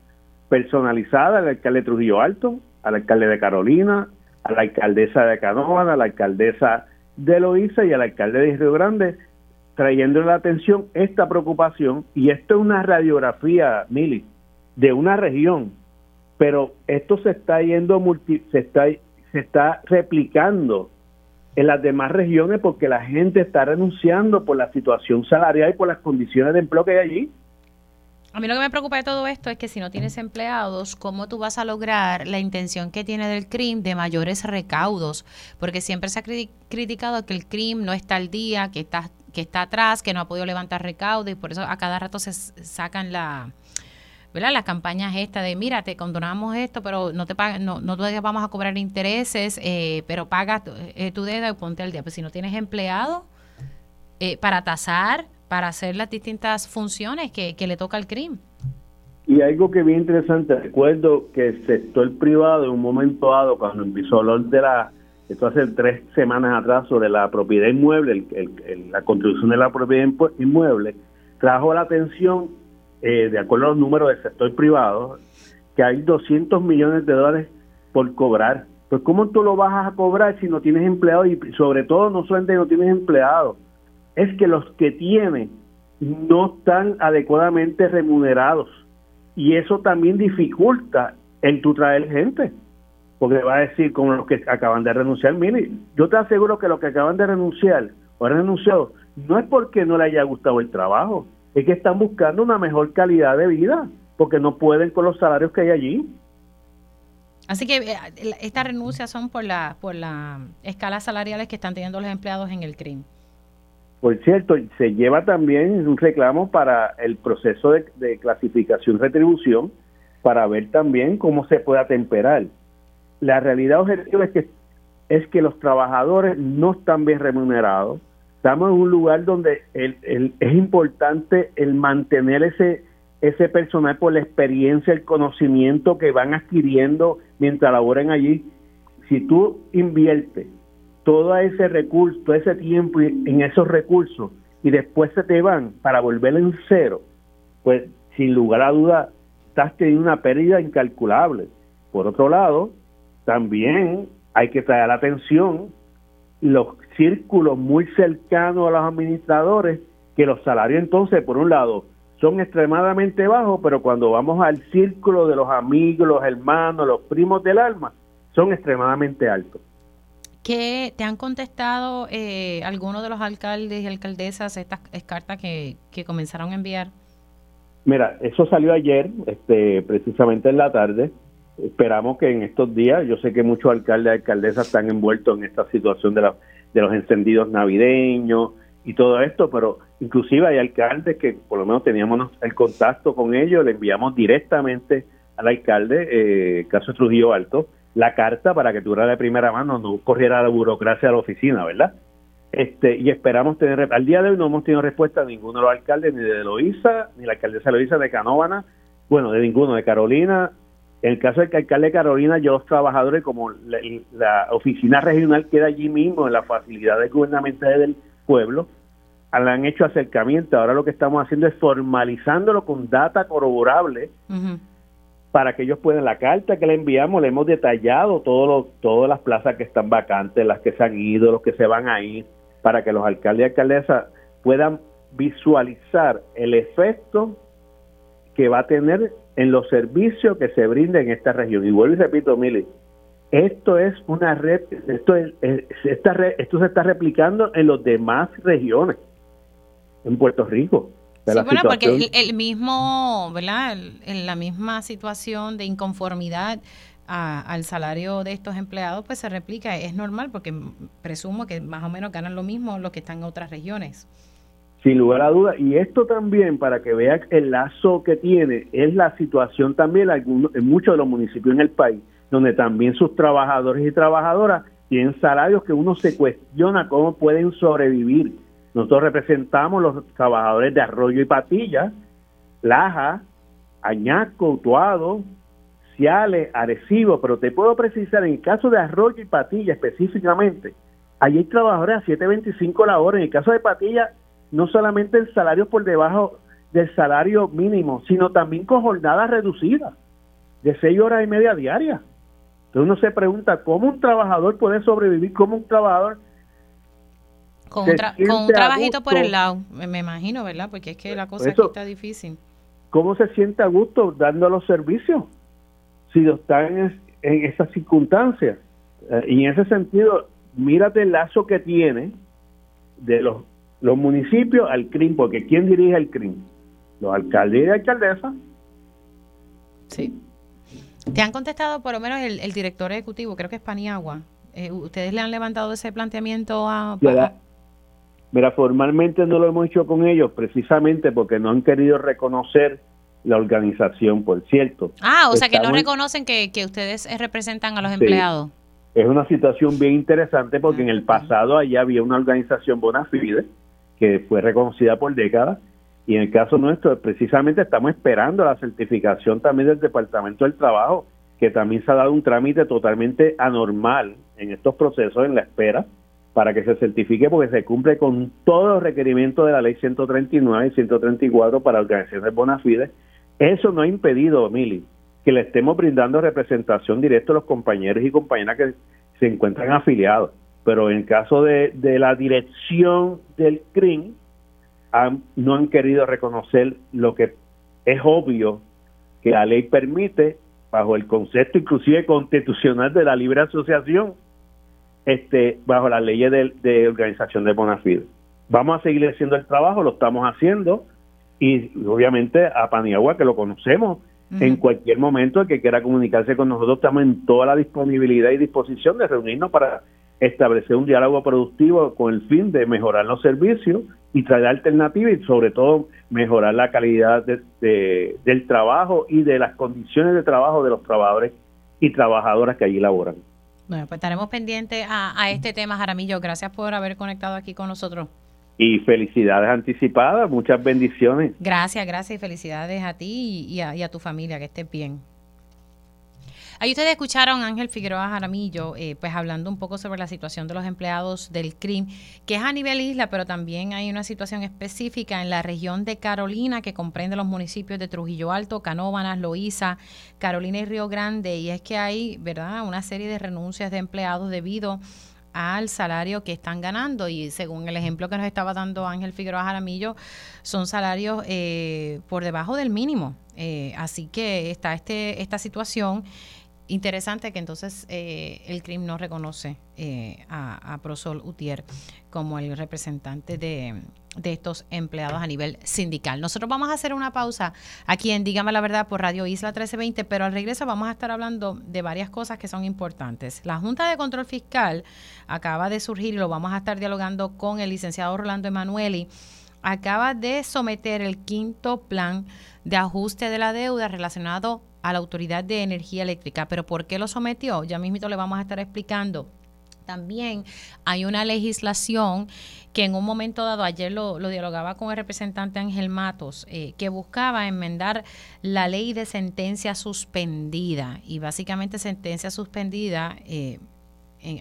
personalizada al alcalde de Trujillo Alto, al alcalde de Carolina, a la alcaldesa de Canóvana, a la alcaldesa de Loíza y al alcalde de Río Grande, trayendo la atención esta preocupación. Y esto es una radiografía, Mili, de una región, pero esto se está yendo, multi, se, está, se está replicando en las demás regiones porque la gente está renunciando por la situación salarial y por las condiciones de empleo que hay allí. A mí lo que me preocupa de todo esto es que si no tienes empleados, ¿cómo tú vas a lograr la intención que tiene del CRIM de mayores recaudos? Porque siempre se ha criticado que el CRIM no está al día, que está, que está atrás, que no ha podido levantar recaudos y por eso a cada rato se sacan la, ¿verdad? Las campañas esta de, mira, te condonamos esto, pero no te pagan, no, no todavía vamos a cobrar intereses, eh, pero paga eh, tu deuda y ponte al día. Pues si no tienes empleado eh, para tasar, para hacer las distintas funciones que, le toca al crimen. Y algo que bien interesante, recuerdo que el sector privado en un momento dado, cuando empezó a de la, esto hace tres semanas atrás, sobre la propiedad inmueble, la contribución de la propiedad inmueble, trajo la atención, eh, de acuerdo a los números del sector privado, que hay 200 millones de dólares por cobrar. Pues ¿cómo tú lo vas a cobrar si no tienes empleados? Y sobre todo no solamente no tienes empleados, es que los que tienen no están adecuadamente remunerados y eso también dificulta el tu traer gente porque va a decir como los que acaban de renunciar mire yo te aseguro que los que acaban de renunciar o han renunciado no es porque no le haya gustado el trabajo es que están buscando una mejor calidad de vida porque no pueden con los salarios que hay allí Así que eh, estas renuncias son por la por las escalas salariales que están teniendo los empleados en el CRIM. Por cierto, se lleva también un reclamo para el proceso de, clasificación-retribución para ver también cómo se puede atemperar. La realidad objetiva es que, es que los trabajadores no están bien remunerados. Estamos en un lugar donde es importante el mantener ese, ese personal por la experiencia, el conocimiento que van adquiriendo mientras laboren allí. Si tú inviertes todo ese recurso, todo ese tiempo en esos recursos y después se te van para volver en cero, pues sin lugar a duda estás teniendo una pérdida incalculable. Por otro lado, también hay que traer atención los círculos muy cercanos a los administradores, que los salarios entonces, por un lado, son extremadamente bajos, pero cuando vamos al círculo de los amigos, los hermanos, los primos del alma, son extremadamente altos. ¿Qué te han contestado eh, algunos de los alcaldes y alcaldesas estas cartas que, comenzaron a enviar? Mira, eso salió ayer, este, precisamente en la tarde. Esperamos que en estos días, yo sé que muchos alcaldes y alcaldesas están envueltos en esta situación de, la, de los encendidos navideños y todo esto, pero inclusive hay alcaldes que por lo menos teníamos el contacto con ellos, le enviamos directamente al alcalde, eh, caso Trujillo Alto, la carta para que tuviera de primera mano, no corriera la burocracia a la oficina, ¿verdad? Este, y esperamos tener, al día de hoy no hemos tenido respuesta de ninguno de los alcaldes, ni de Loíza, ni la alcaldesa Loíza de Canóvana, bueno, de ninguno, de Carolina. En el caso del alcalde de Carolina, yo los trabajadores, como la, oficina regional queda allí mismo, en las facilidades gubernamentales del pueblo, han hecho acercamiento. Ahora lo que estamos haciendo es formalizándolo con data corroborable para que ellos puedan, la carta que le enviamos, le hemos detallado todo todas las plazas que están vacantes, las que se han ido, los que se van a ir, para que los alcaldes y alcaldesas puedan visualizar el efecto que va a tener en los servicios que se brinden en esta región. Y vuelvo y repito, Mili, esto es una red, esto, es, esta esto se está replicando en las demás regiones, en Puerto Rico. Sí, bueno, porque el, mismo, ¿verdad? en la misma situación de inconformidad al salario de estos empleados, pues se replica. Es normal porque presumo que más o menos ganan lo mismo los que están en otras regiones. Sin lugar a dudas. Y esto también, para que vean el lazo que tiene, es la situación también en muchos de los municipios en el país, donde también sus trabajadores y trabajadoras tienen salarios que uno se cuestiona cómo pueden sobrevivir. Nosotros representamos los trabajadores de Arroyo y Patilla, Laja, Añasco, Utuado, Ciales, Arecibo, pero te puedo precisar, en el caso de Arroyo y Patilla específicamente, allí hay trabajadores a 7.25 la hora, en el caso de Patilla, no solamente el salario por debajo del salario mínimo, sino también con jornadas reducidas, de 6 horas y media diarias. Entonces uno se pregunta, ¿cómo un trabajador puede sobrevivir? ¿Cómo un trabajador con un, trabajito por el lado, me, imagino, ¿verdad? Porque es que la cosa aquí está difícil. ¿Cómo se siente a gusto dando los servicios? si están en, en esas circunstancias. Eh, y en ese sentido, mírate el lazo que tiene de los, los municipios al CRIM, porque ¿quién dirige el CRIM? Los alcaldes y alcaldesas. Sí. ¿Te han contestado por lo menos el, director ejecutivo, creo que es Paniagua? Eh, ¿Ustedes le han levantado ese planteamiento a, Mira, formalmente no lo hemos hecho con ellos precisamente porque no han querido reconocer la organización, por cierto. Ah, o sea que no reconocen que, ustedes representan a los empleados. Es una situación bien interesante porque en el ah, pasado allá había una organización bona fide que fue reconocida por décadas y en el caso nuestro precisamente estamos esperando la certificación también del Departamento del Trabajo que también se ha dado un trámite totalmente anormal en estos procesos en la espera para que se certifique porque se cumple con todos los requerimientos de la ley 139 y 134 para organizaciones bona fide eso no ha impedido, Mili, que le estemos brindando representación directa a los compañeros y compañeras que se encuentran afiliados. Pero en caso de, la dirección del CRIM, no han querido reconocer lo que es obvio que la ley permite, bajo el concepto inclusive constitucional de la libre asociación, este, bajo las leyes de, de organización de Bonafide. Vamos a seguir haciendo el trabajo, lo estamos haciendo y obviamente a Paniagua, que lo conocemos. En cualquier momento, el que quiera comunicarse con nosotros, estamos en toda la disponibilidad y disposición de reunirnos para establecer un diálogo productivo con el fin de mejorar los servicios y traer alternativas y sobre todo mejorar la calidad de, del trabajo y de las condiciones de trabajo de los trabajadores y trabajadoras que allí laboran. Bueno, pues estaremos pendientes a, a este tema, Jaramillo. Gracias por haber conectado aquí con nosotros. Y felicidades anticipadas, muchas bendiciones. Gracias, gracias y felicidades a ti y a, tu familia, que estés bien. Ahí ustedes escucharon a Ángel Figueroa Jaramillo, eh, pues hablando un poco sobre la situación de los empleados del CRIM, que es a nivel isla, pero también hay una situación específica en la región de Carolina, que comprende los municipios de Trujillo Alto, Canóvanas, Loíza, Carolina y Río Grande, y es que hay, ¿verdad?, una serie de renuncias de empleados debido al salario que están ganando y según el ejemplo que nos estaba dando Ángel Figueroa Jaramillo, son salarios eh, por debajo del mínimo. Eh, así que está este, esta situación interesante que entonces eh, el CRIM no reconoce a, a Prosol Utier como el representante de, de estos empleados a nivel sindical. Nosotros vamos a hacer una pausa aquí en Dígame la Verdad por Radio Isla 1320, pero al regreso vamos a estar hablando de varias cosas que son importantes. La Junta de Control Fiscal acaba de surgir y lo vamos a estar dialogando con el licenciado Rolando Emanueli. Acaba de someter el quinto plan de ajuste de la deuda relacionado a la Autoridad de Energía Eléctrica. ¿Pero por qué lo sometió? Ya mismito le vamos a estar explicando También hay una legislación que en un momento dado, ayer lo, dialogaba con el representante Ángel Matos, eh, que buscaba enmendar la ley de sentencia suspendida. Y básicamente sentencia suspendida, eh,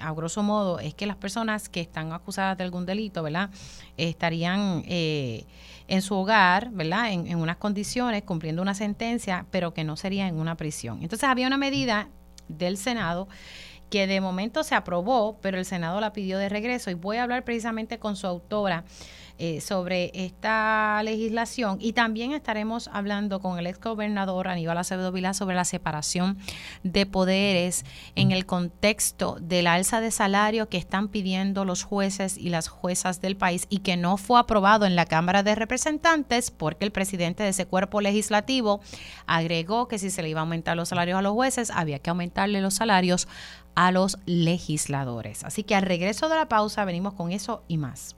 a grosso modo, es que las personas que están acusadas de algún delito, ¿verdad? estarían eh, en su hogar, ¿verdad? En, en unas condiciones, cumpliendo una sentencia, pero que no sería en una prisión. Entonces había una medida del Senado que de momento se aprobó, pero el Senado la pidió de regreso y voy a hablar precisamente con su autora eh, sobre esta legislación y también estaremos hablando con el ex gobernador Aníbal Acevedo Vilá sobre la separación de poderes en el contexto de la alza de salario que están pidiendo los jueces y las juezas del país y que no fue aprobado en la Cámara de Representantes porque el presidente de ese cuerpo legislativo agregó que si se le iba a aumentar los salarios a los jueces había que aumentarle los salarios a los legisladores. Así que al regreso de la pausa venimos con eso y más.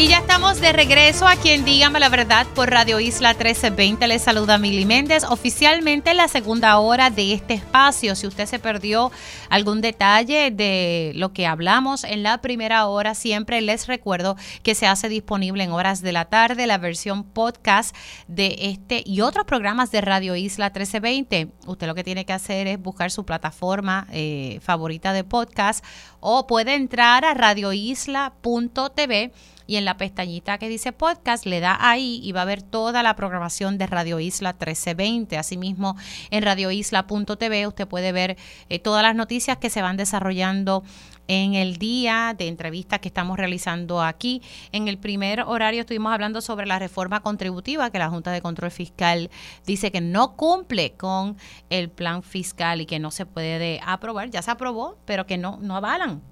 Y ya estamos de regreso a quien Dígame la Verdad por Radio Isla 1320. Les saluda Mili Méndez, oficialmente en la segunda hora de este espacio. Si usted se perdió algún detalle de lo que hablamos en la primera hora, siempre les recuerdo que se hace disponible en horas de la tarde la versión podcast de este y otros programas de Radio Isla 1320. Usted lo que tiene que hacer es buscar su plataforma eh, favorita de podcast o puede entrar a radioisla.tv y en la pestañita que dice podcast le da ahí y va a ver toda la programación de Radio Isla 1320. Asimismo, en radioisla.tv usted puede ver eh, todas las noticias que se van desarrollando en el día de entrevistas que estamos realizando aquí. En el primer horario estuvimos hablando sobre la reforma contributiva que la Junta de Control Fiscal dice que no cumple con el plan fiscal y que no se puede aprobar. Ya se aprobó, pero que no, no avalan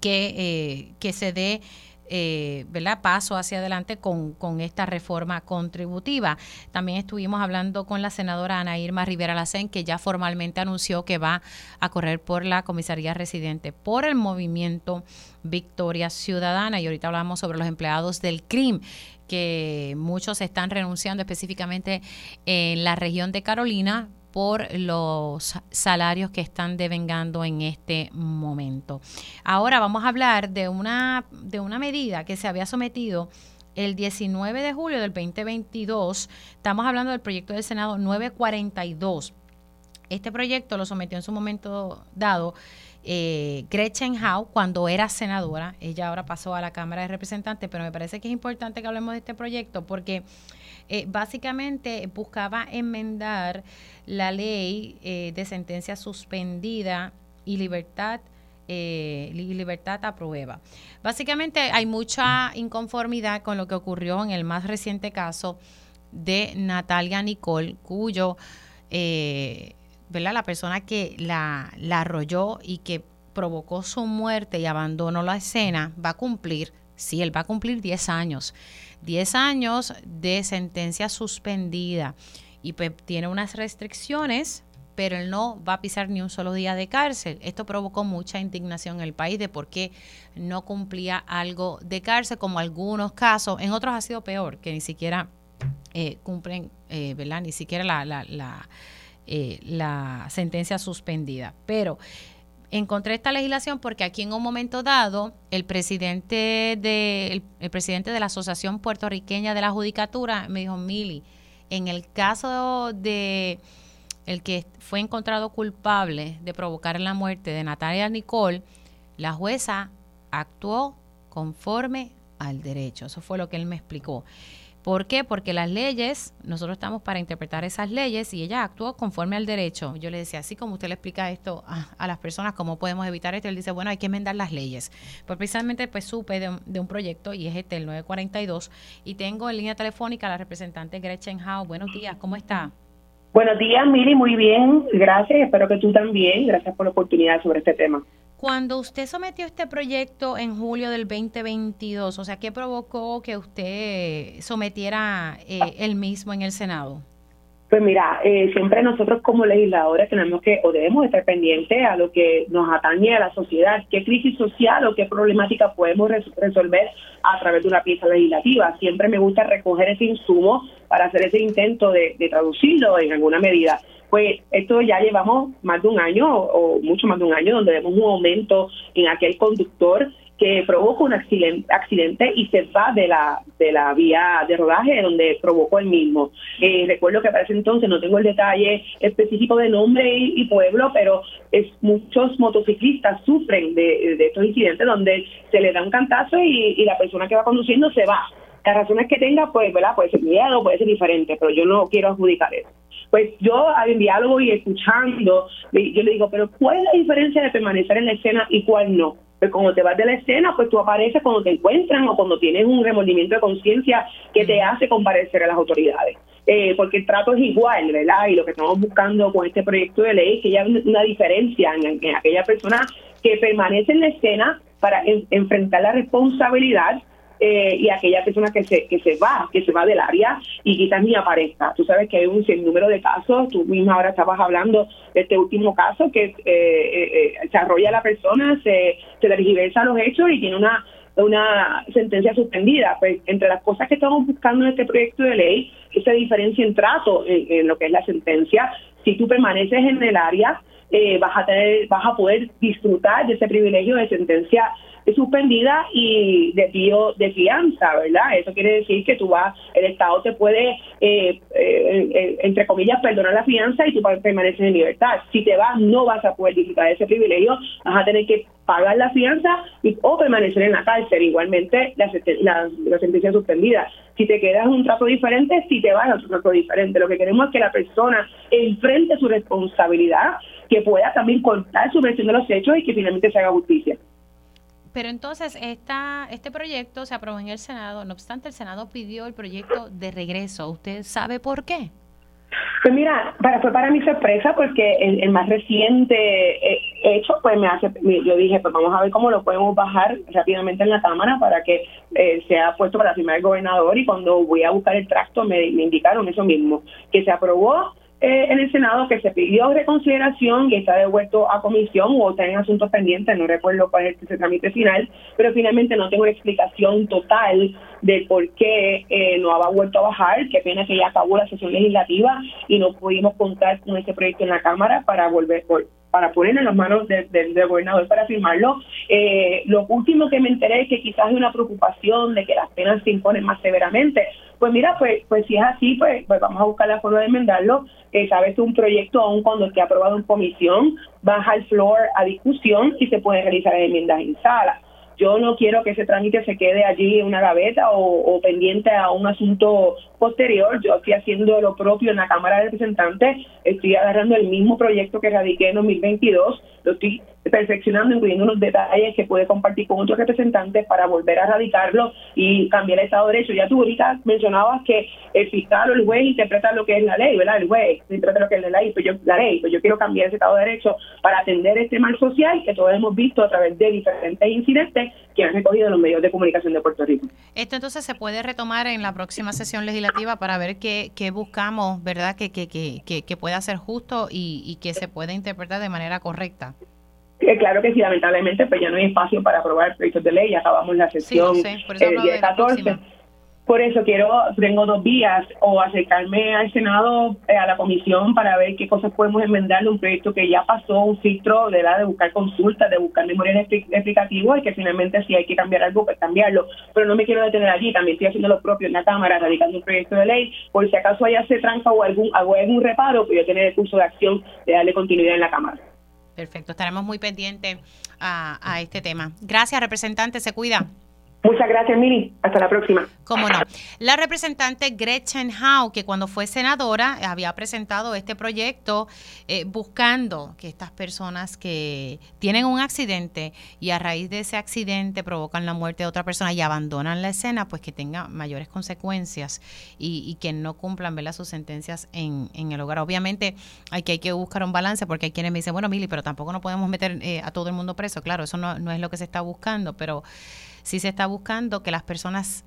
que, eh, que se dé eh, ¿verdad? paso hacia adelante con, con, esta reforma contributiva. También estuvimos hablando con la senadora Ana Irma Rivera Lacén, que ya formalmente anunció que va a correr por la comisaría residente por el movimiento Victoria Ciudadana. Y ahorita hablamos sobre los empleados del CRIM que muchos están renunciando específicamente en la región de Carolina por los salarios que están devengando en este momento. Ahora vamos a hablar de una, de una medida que se había sometido el 19 de julio del 2022. Estamos hablando del proyecto del Senado 942. Este proyecto lo sometió en su momento dado eh, Gretchen Howe cuando era senadora. Ella ahora pasó a la Cámara de Representantes, pero me parece que es importante que hablemos de este proyecto porque eh, básicamente buscaba enmendar la ley eh, de sentencia suspendida y libertad eh, libertad a prueba. Básicamente hay mucha inconformidad con lo que ocurrió en el más reciente caso de Natalia Nicole, cuyo, ¿verdad? La persona que la, la arrolló y que provocó su muerte y abandonó la escena va a cumplir, sí, él va a cumplir 10 años 10 años de sentencia suspendida y pues tiene unas restricciones, pero él no va a pisar ni un solo día de cárcel. Esto provocó mucha indignación en el país de por qué no cumplía algo de cárcel, como algunos casos, en otros ha sido peor, que ni siquiera eh, cumplen, eh, ¿verdad? Ni siquiera la, la, la, eh, la sentencia suspendida. Pero encontré esta legislación porque aquí en un momento dado el presidente de el, presidente de la Asociación Puertorriqueña de la Judicatura me dijo Mili en el caso de el que fue encontrado culpable de provocar la muerte de Natalia Nicole la jueza actuó conforme al derecho. Eso fue lo que él me explicó ¿Por qué? Porque las leyes, nosotros estamos para interpretar esas leyes y ella actuó conforme al derecho. Yo le decía, así como usted le explica esto a, las personas, ¿cómo podemos evitar esto? Él dice, bueno, hay que enmendar las leyes. Pues precisamente pues supe de, un proyecto y es este, el 942, y tengo en línea telefónica a la representante Gretchen Howe. Buenos días, ¿cómo está? Buenos días, Miri, muy bien, gracias, espero que tú también, gracias por la oportunidad sobre este tema. Cuando usted sometió este proyecto en julio del 2022, o sea, ¿qué provocó que usted sometiera eh, el mismo en el Senado? Pues mira, eh, siempre nosotros como legisladores tenemos que o debemos estar pendientes a lo que nos atañe a la sociedad, qué crisis social o qué problemática podemos resolver a través de una pieza legislativa. Siempre me gusta recoger ese insumo para hacer ese intento de, traducirlo en alguna medida. Pues esto ya llevamos más de un año o mucho más de un año donde vemos un aumento en aquel conductor que provoca un accidente, accidente y se va de la, de la vía de rodaje donde provocó el mismo. Eh, recuerdo que para ese entonces no tengo el detalle específico de nombre y, pueblo, pero es, muchos motociclistas sufren de, estos incidentes donde se le da un cantazo y, y la persona que va conduciendo se va. Las razones que tenga, pues, ¿verdad? Puede ser miedo, puede ser diferente, pero yo no quiero adjudicar eso. Pues yo en diálogo y escuchando, yo le digo, pero ¿cuál es la diferencia de permanecer en la escena y cuál no? Pues cuando te vas de la escena, pues tú apareces cuando te encuentran o cuando tienes un remordimiento de conciencia que te hace comparecer a las autoridades. Eh, porque el trato es igual, ¿verdad? Y lo que estamos buscando con este proyecto de ley es que haya una diferencia en, aquella persona que permanece en la escena para enfrentar la responsabilidad eh, y aquella persona que se que se va, que se va del área y quizás ni aparezca. Tú sabes que hay un número de casos, tú misma ahora estabas hablando de este último caso que eh, eh, se arrolla la persona, se, se tergiversa los hechos y tiene una una sentencia suspendida. Pues entre las cosas que estamos buscando en este proyecto de ley, esa diferencia en trato en, lo que es la sentencia, si tú permaneces en el área, vas a tener, vas a poder disfrutar de ese privilegio de sentencia suspendida y desvío de fianza, ¿verdad? Eso quiere decir que tú vas, el Estado te puede, eh, eh, eh, entre comillas, perdonar la fianza y tú permaneces en libertad. Si te vas, no vas a poder disfrutar de ese privilegio, vas a tener que pagar la fianza y, o permanecer en la cárcel. Igualmente, la, la, sentencia suspendida. Si te quedas en un trato diferente, si te vas a otro trato diferente. Lo que queremos es que la persona enfrente su responsabilidad, que pueda también contar su versión de los hechos y que finalmente se haga justicia. Pero entonces esta, este proyecto se aprobó en el Senado, no obstante el Senado pidió el proyecto de regreso. ¿Usted sabe por qué? Pues mira, para, fue para mi sorpresa porque el, más reciente eh, hecho, pues me hace, yo dije, pues vamos a ver cómo lo podemos bajar rápidamente en la Cámara para que eh, sea puesto para firmar el gobernador y cuando voy a buscar el tracto me indicaron eso mismo, que se aprobó eh, en el Senado que se pidió reconsideración y está devuelto a comisión o está en asuntos pendientes, no recuerdo cuál es el trámite final, pero finalmente no tengo una explicación total de por qué eh, no ha vuelto a bajar, qué pena que ya acabó la sesión legislativa y no pudimos contar con ese proyecto en la Cámara para volver para poner en las manos del gobernador para firmarlo. Eh, lo último que me enteré es que quizás hay una preocupación de que las penas se imponen más severamente. Pues mira, pues, pues si es así, pues, pues vamos a buscar la forma de enmendarlo. Eh, sabes, un proyecto, aún cuando esté aprobado en comisión, baja al floor a discusión y se puede realizar enmiendas en sala. Yo no quiero que ese trámite se quede allí en una gaveta o, pendiente a un asunto posterior. Yo estoy haciendo lo propio en la Cámara de Representantes. Estoy agarrando el mismo proyecto que radiqué en 2022. Lo estoy perfeccionando, incluyendo unos detalles que puede compartir con otros representantes para volver a radicarlo y cambiar el Estado de Derecho. Ya tú ahorita mencionabas que el fiscal o el juez interpreta lo que es la ley, ¿verdad? El juez interpreta lo que es la ley, pues yo, la ley, pues yo quiero cambiar ese Estado de Derecho para atender este mal social que todos hemos visto a través de diferentes incidentes que han recogido los medios de comunicación de Puerto Rico. Esto entonces se puede retomar en la próxima sesión legislativa para ver qué, qué buscamos, ¿verdad? Que, que, que, que, pueda ser justo y que se pueda interpretar de manera correcta. Eh, claro que sí, lamentablemente, pues ya no hay espacio para aprobar proyectos de ley, ya acabamos la sesión el día 14. Por eso quiero, tengo dos vías, o acercarme al Senado, eh, a la comisión, para ver qué cosas podemos enmendarle un proyecto que ya pasó un filtro de la de buscar consultas, de buscar memorias explicativas, y que finalmente si hay que cambiar algo, pues cambiarlo. Pero no me quiero detener allí, también estoy haciendo lo propio en la Cámara, radicando un proyecto de ley, por si acaso haya se tranca o algún, hago algún reparo, pues yo tener el curso de acción de darle continuidad en la Cámara. Perfecto, estaremos muy pendientes a, este tema. Gracias, representante, se cuida. Muchas gracias, Miri. Hasta la próxima. Cómo no. La representante Gretchen Howe, que cuando fue senadora había presentado este proyecto eh, buscando que estas personas que tienen un accidente y a raíz de ese accidente provocan la muerte de otra persona y abandonan la escena, pues que tenga mayores consecuencias y, que no cumplan ¿verdad? sus sentencias en, el hogar. Obviamente hay que, hay que buscar un balance porque hay quienes me dicen, bueno, Mili, pero tampoco no podemos meter eh, a todo el mundo preso. Claro, eso no, no es lo que se está buscando, pero sí se está buscando que las personas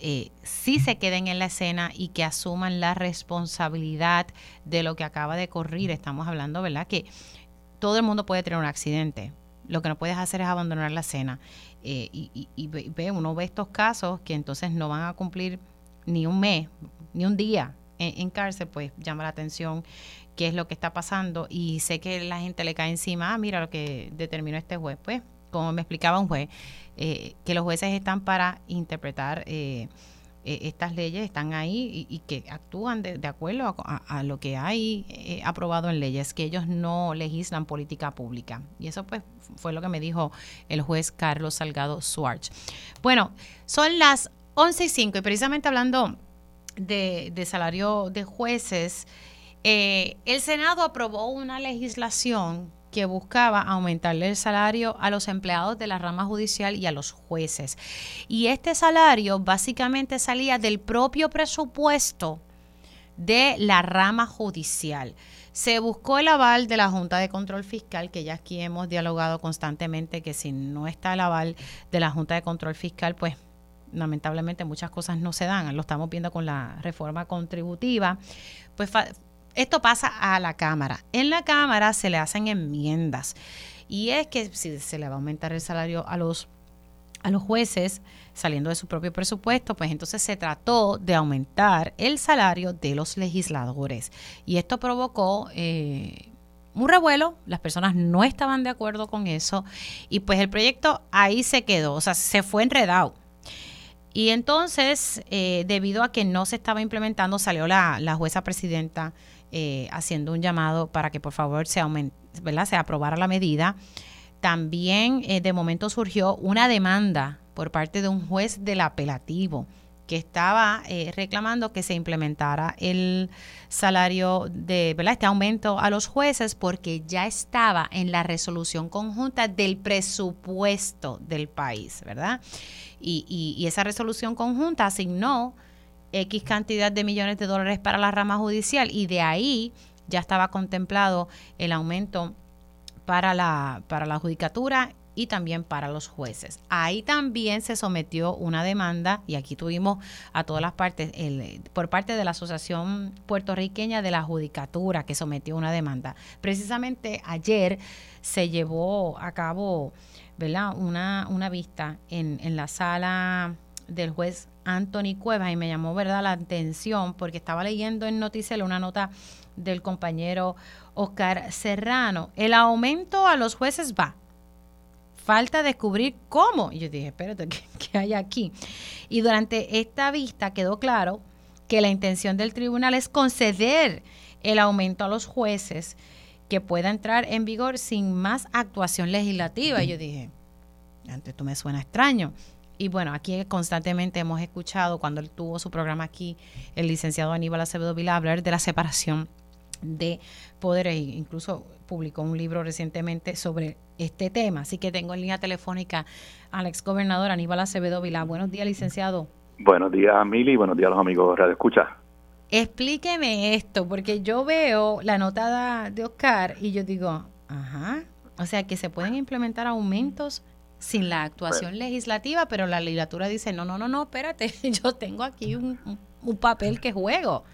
eh, sí se queden en la escena y que asuman la responsabilidad de lo que acaba de ocurrir. Estamos hablando, ¿verdad? Que todo el mundo puede tener un accidente. Lo que no puedes hacer es abandonar la escena. Eh, y, y, ve, uno ve estos casos que entonces no van a cumplir ni un mes, ni un día en, cárcel, pues llama la atención qué es lo que está pasando y sé que la gente le cae encima, ah, mira lo que determinó este juez. Pues, como me explicaba un juez, eh, que los jueces están para interpretar eh, eh, estas leyes, están ahí y, que actúan de, acuerdo a, lo que hay aprobado en leyes, que ellos no legislan política pública. Y eso pues fue lo que me dijo el juez Carlos Salgado Swartz. Bueno, son las 11 y 5 y precisamente hablando de, de salario de jueces, el Senado aprobó una legislación que buscaba aumentarle el salario a los empleados de la rama judicial y a los jueces. Y este salario básicamente salía del propio presupuesto de la rama judicial. Se buscó el aval de la Junta de Control Fiscal, que ya aquí hemos dialogado constantemente que si no está el aval de la Junta de Control Fiscal, pues lamentablemente muchas cosas no se dan. Lo estamos viendo con la reforma contributiva. Pues esto pasa a la Cámara. En la Cámara se le hacen enmiendas. Y es que si se le va a aumentar el salario a los, a los jueces saliendo de su propio presupuesto, pues entonces se trató de aumentar el salario de los legisladores. Y esto provocó eh, un revuelo, las personas no estaban de acuerdo con eso y pues el proyecto ahí se quedó, o sea, se fue enredado. Y entonces, eh, debido a que no se estaba implementando, salió la, la jueza presidenta eh, haciendo un llamado para que por favor se, ¿verdad? se aprobara la medida. También eh, de momento surgió una demanda por parte de un juez del apelativo que estaba eh, reclamando que se implementara el salario de, ¿verdad? Este aumento a los jueces porque ya estaba en la resolución conjunta del presupuesto del país, ¿verdad? Y esa resolución conjunta asignó X cantidad de millones de dólares para la rama judicial y de ahí ya estaba contemplado el aumento para la, para la judicatura y también para los jueces. Ahí también se sometió una demanda y aquí tuvimos a todas las partes, por parte de la Asociación Puertorriqueña de la Judicatura que sometió una demanda. Precisamente ayer se llevó a cabo ¿verdad? Una, una vista en, en la sala del juez Anthony Cuevas y me llamó verdad la atención porque estaba leyendo en Noticiel una nota del compañero Oscar Serrano. El aumento a los jueces va. Falta descubrir cómo. Y yo dije, espérate, ¿qué, hay aquí? Y durante esta vista quedó claro que la intención del tribunal es conceder el aumento a los jueces que pueda entrar en vigor sin más actuación legislativa. Y yo dije, antes tú me suena extraño. Y bueno, aquí constantemente hemos escuchado cuando él tuvo su programa aquí, el licenciado Aníbal Acevedo Vila, hablar de la separación de poderes, e incluso publicó un libro recientemente sobre este tema. Así que tengo en línea telefónica al ex gobernador Aníbal Acevedo Vila. Buenos días, licenciado. Buenos días, Mili, buenos días a los amigos de Escucha. Explíqueme esto, porque yo veo la nota de Oscar y yo digo, ajá, o sea que se pueden implementar aumentos sin la actuación legislativa, pero la legislatura dice, no, no, no, no, espérate, [LAUGHS] yo tengo aquí un, papel que juego.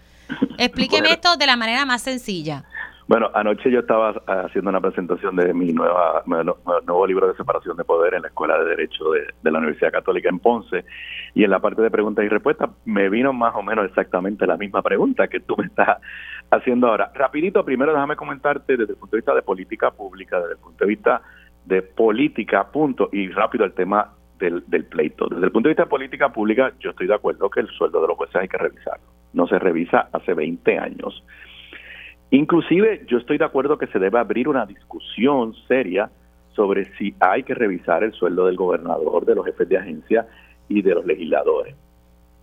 Explíqueme esto de la manera más sencilla. Bueno, anoche yo estaba haciendo una presentación de mi nueva, nuevo libro de separación de poder en la Escuela de Derecho de, de, la Universidad Católica en Ponce y en la parte de preguntas y respuestas me vino más o menos exactamente la misma pregunta que tú me estás haciendo ahora. Rapidito, primero déjame comentarte desde el punto de vista de política pública, desde el punto de vista de política, punto, y rápido el tema del, del, pleito. Desde el punto de vista de política pública, yo estoy de acuerdo que el sueldo de los jueces hay que revisarlo. No se revisa hace 20 años. Inclusive, yo estoy de acuerdo que se debe abrir una discusión seria sobre si hay que revisar el sueldo del gobernador, de los jefes de agencia y de los legisladores.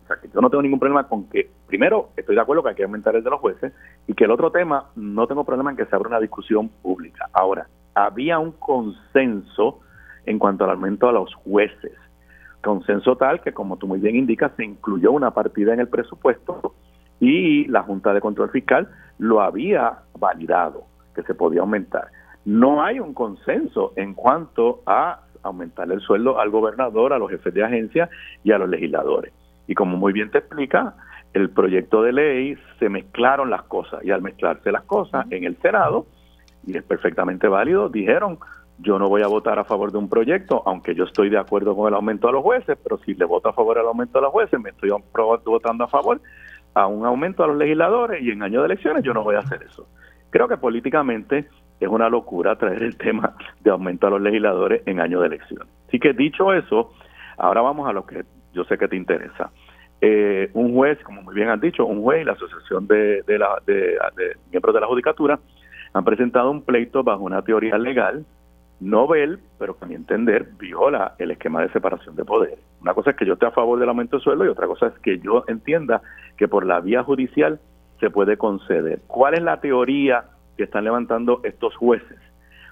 O sea, que yo no tengo ningún problema con que, primero, estoy de acuerdo que hay que aumentar el de los jueces y que el otro tema, no tengo problema en que se abra una discusión pública. Ahora, había un consenso en cuanto al aumento a los jueces. Consenso tal que, como tú muy bien indicas, se incluyó una partida en el presupuesto y la Junta de Control Fiscal lo había validado, que se podía aumentar. No hay un consenso en cuanto a aumentar el sueldo al gobernador, a los jefes de agencia y a los legisladores. Y como muy bien te explica, el proyecto de ley se mezclaron las cosas y al mezclarse las cosas en el Senado, y es perfectamente válido, dijeron, yo no voy a votar a favor de un proyecto, aunque yo estoy de acuerdo con el aumento a los jueces, pero si le voto a favor del aumento a los jueces, me estoy votando a favor a un aumento a los legisladores y en año de elecciones yo no voy a hacer eso. Creo que políticamente es una locura traer el tema de aumento a los legisladores en año de elecciones. Así que dicho eso, ahora vamos a lo que yo sé que te interesa. Eh, un juez, como muy bien han dicho, un juez y la Asociación de, la, de, Miembros de la Judicatura han presentado un pleito bajo una teoría legal novel, pero que a mi entender viola el esquema de separación de poderes. Una cosa es que yo esté a favor del aumento de sueldo y otra cosa es que yo entienda que por la vía judicial se puede conceder. ¿Cuál es la teoría que están levantando estos jueces?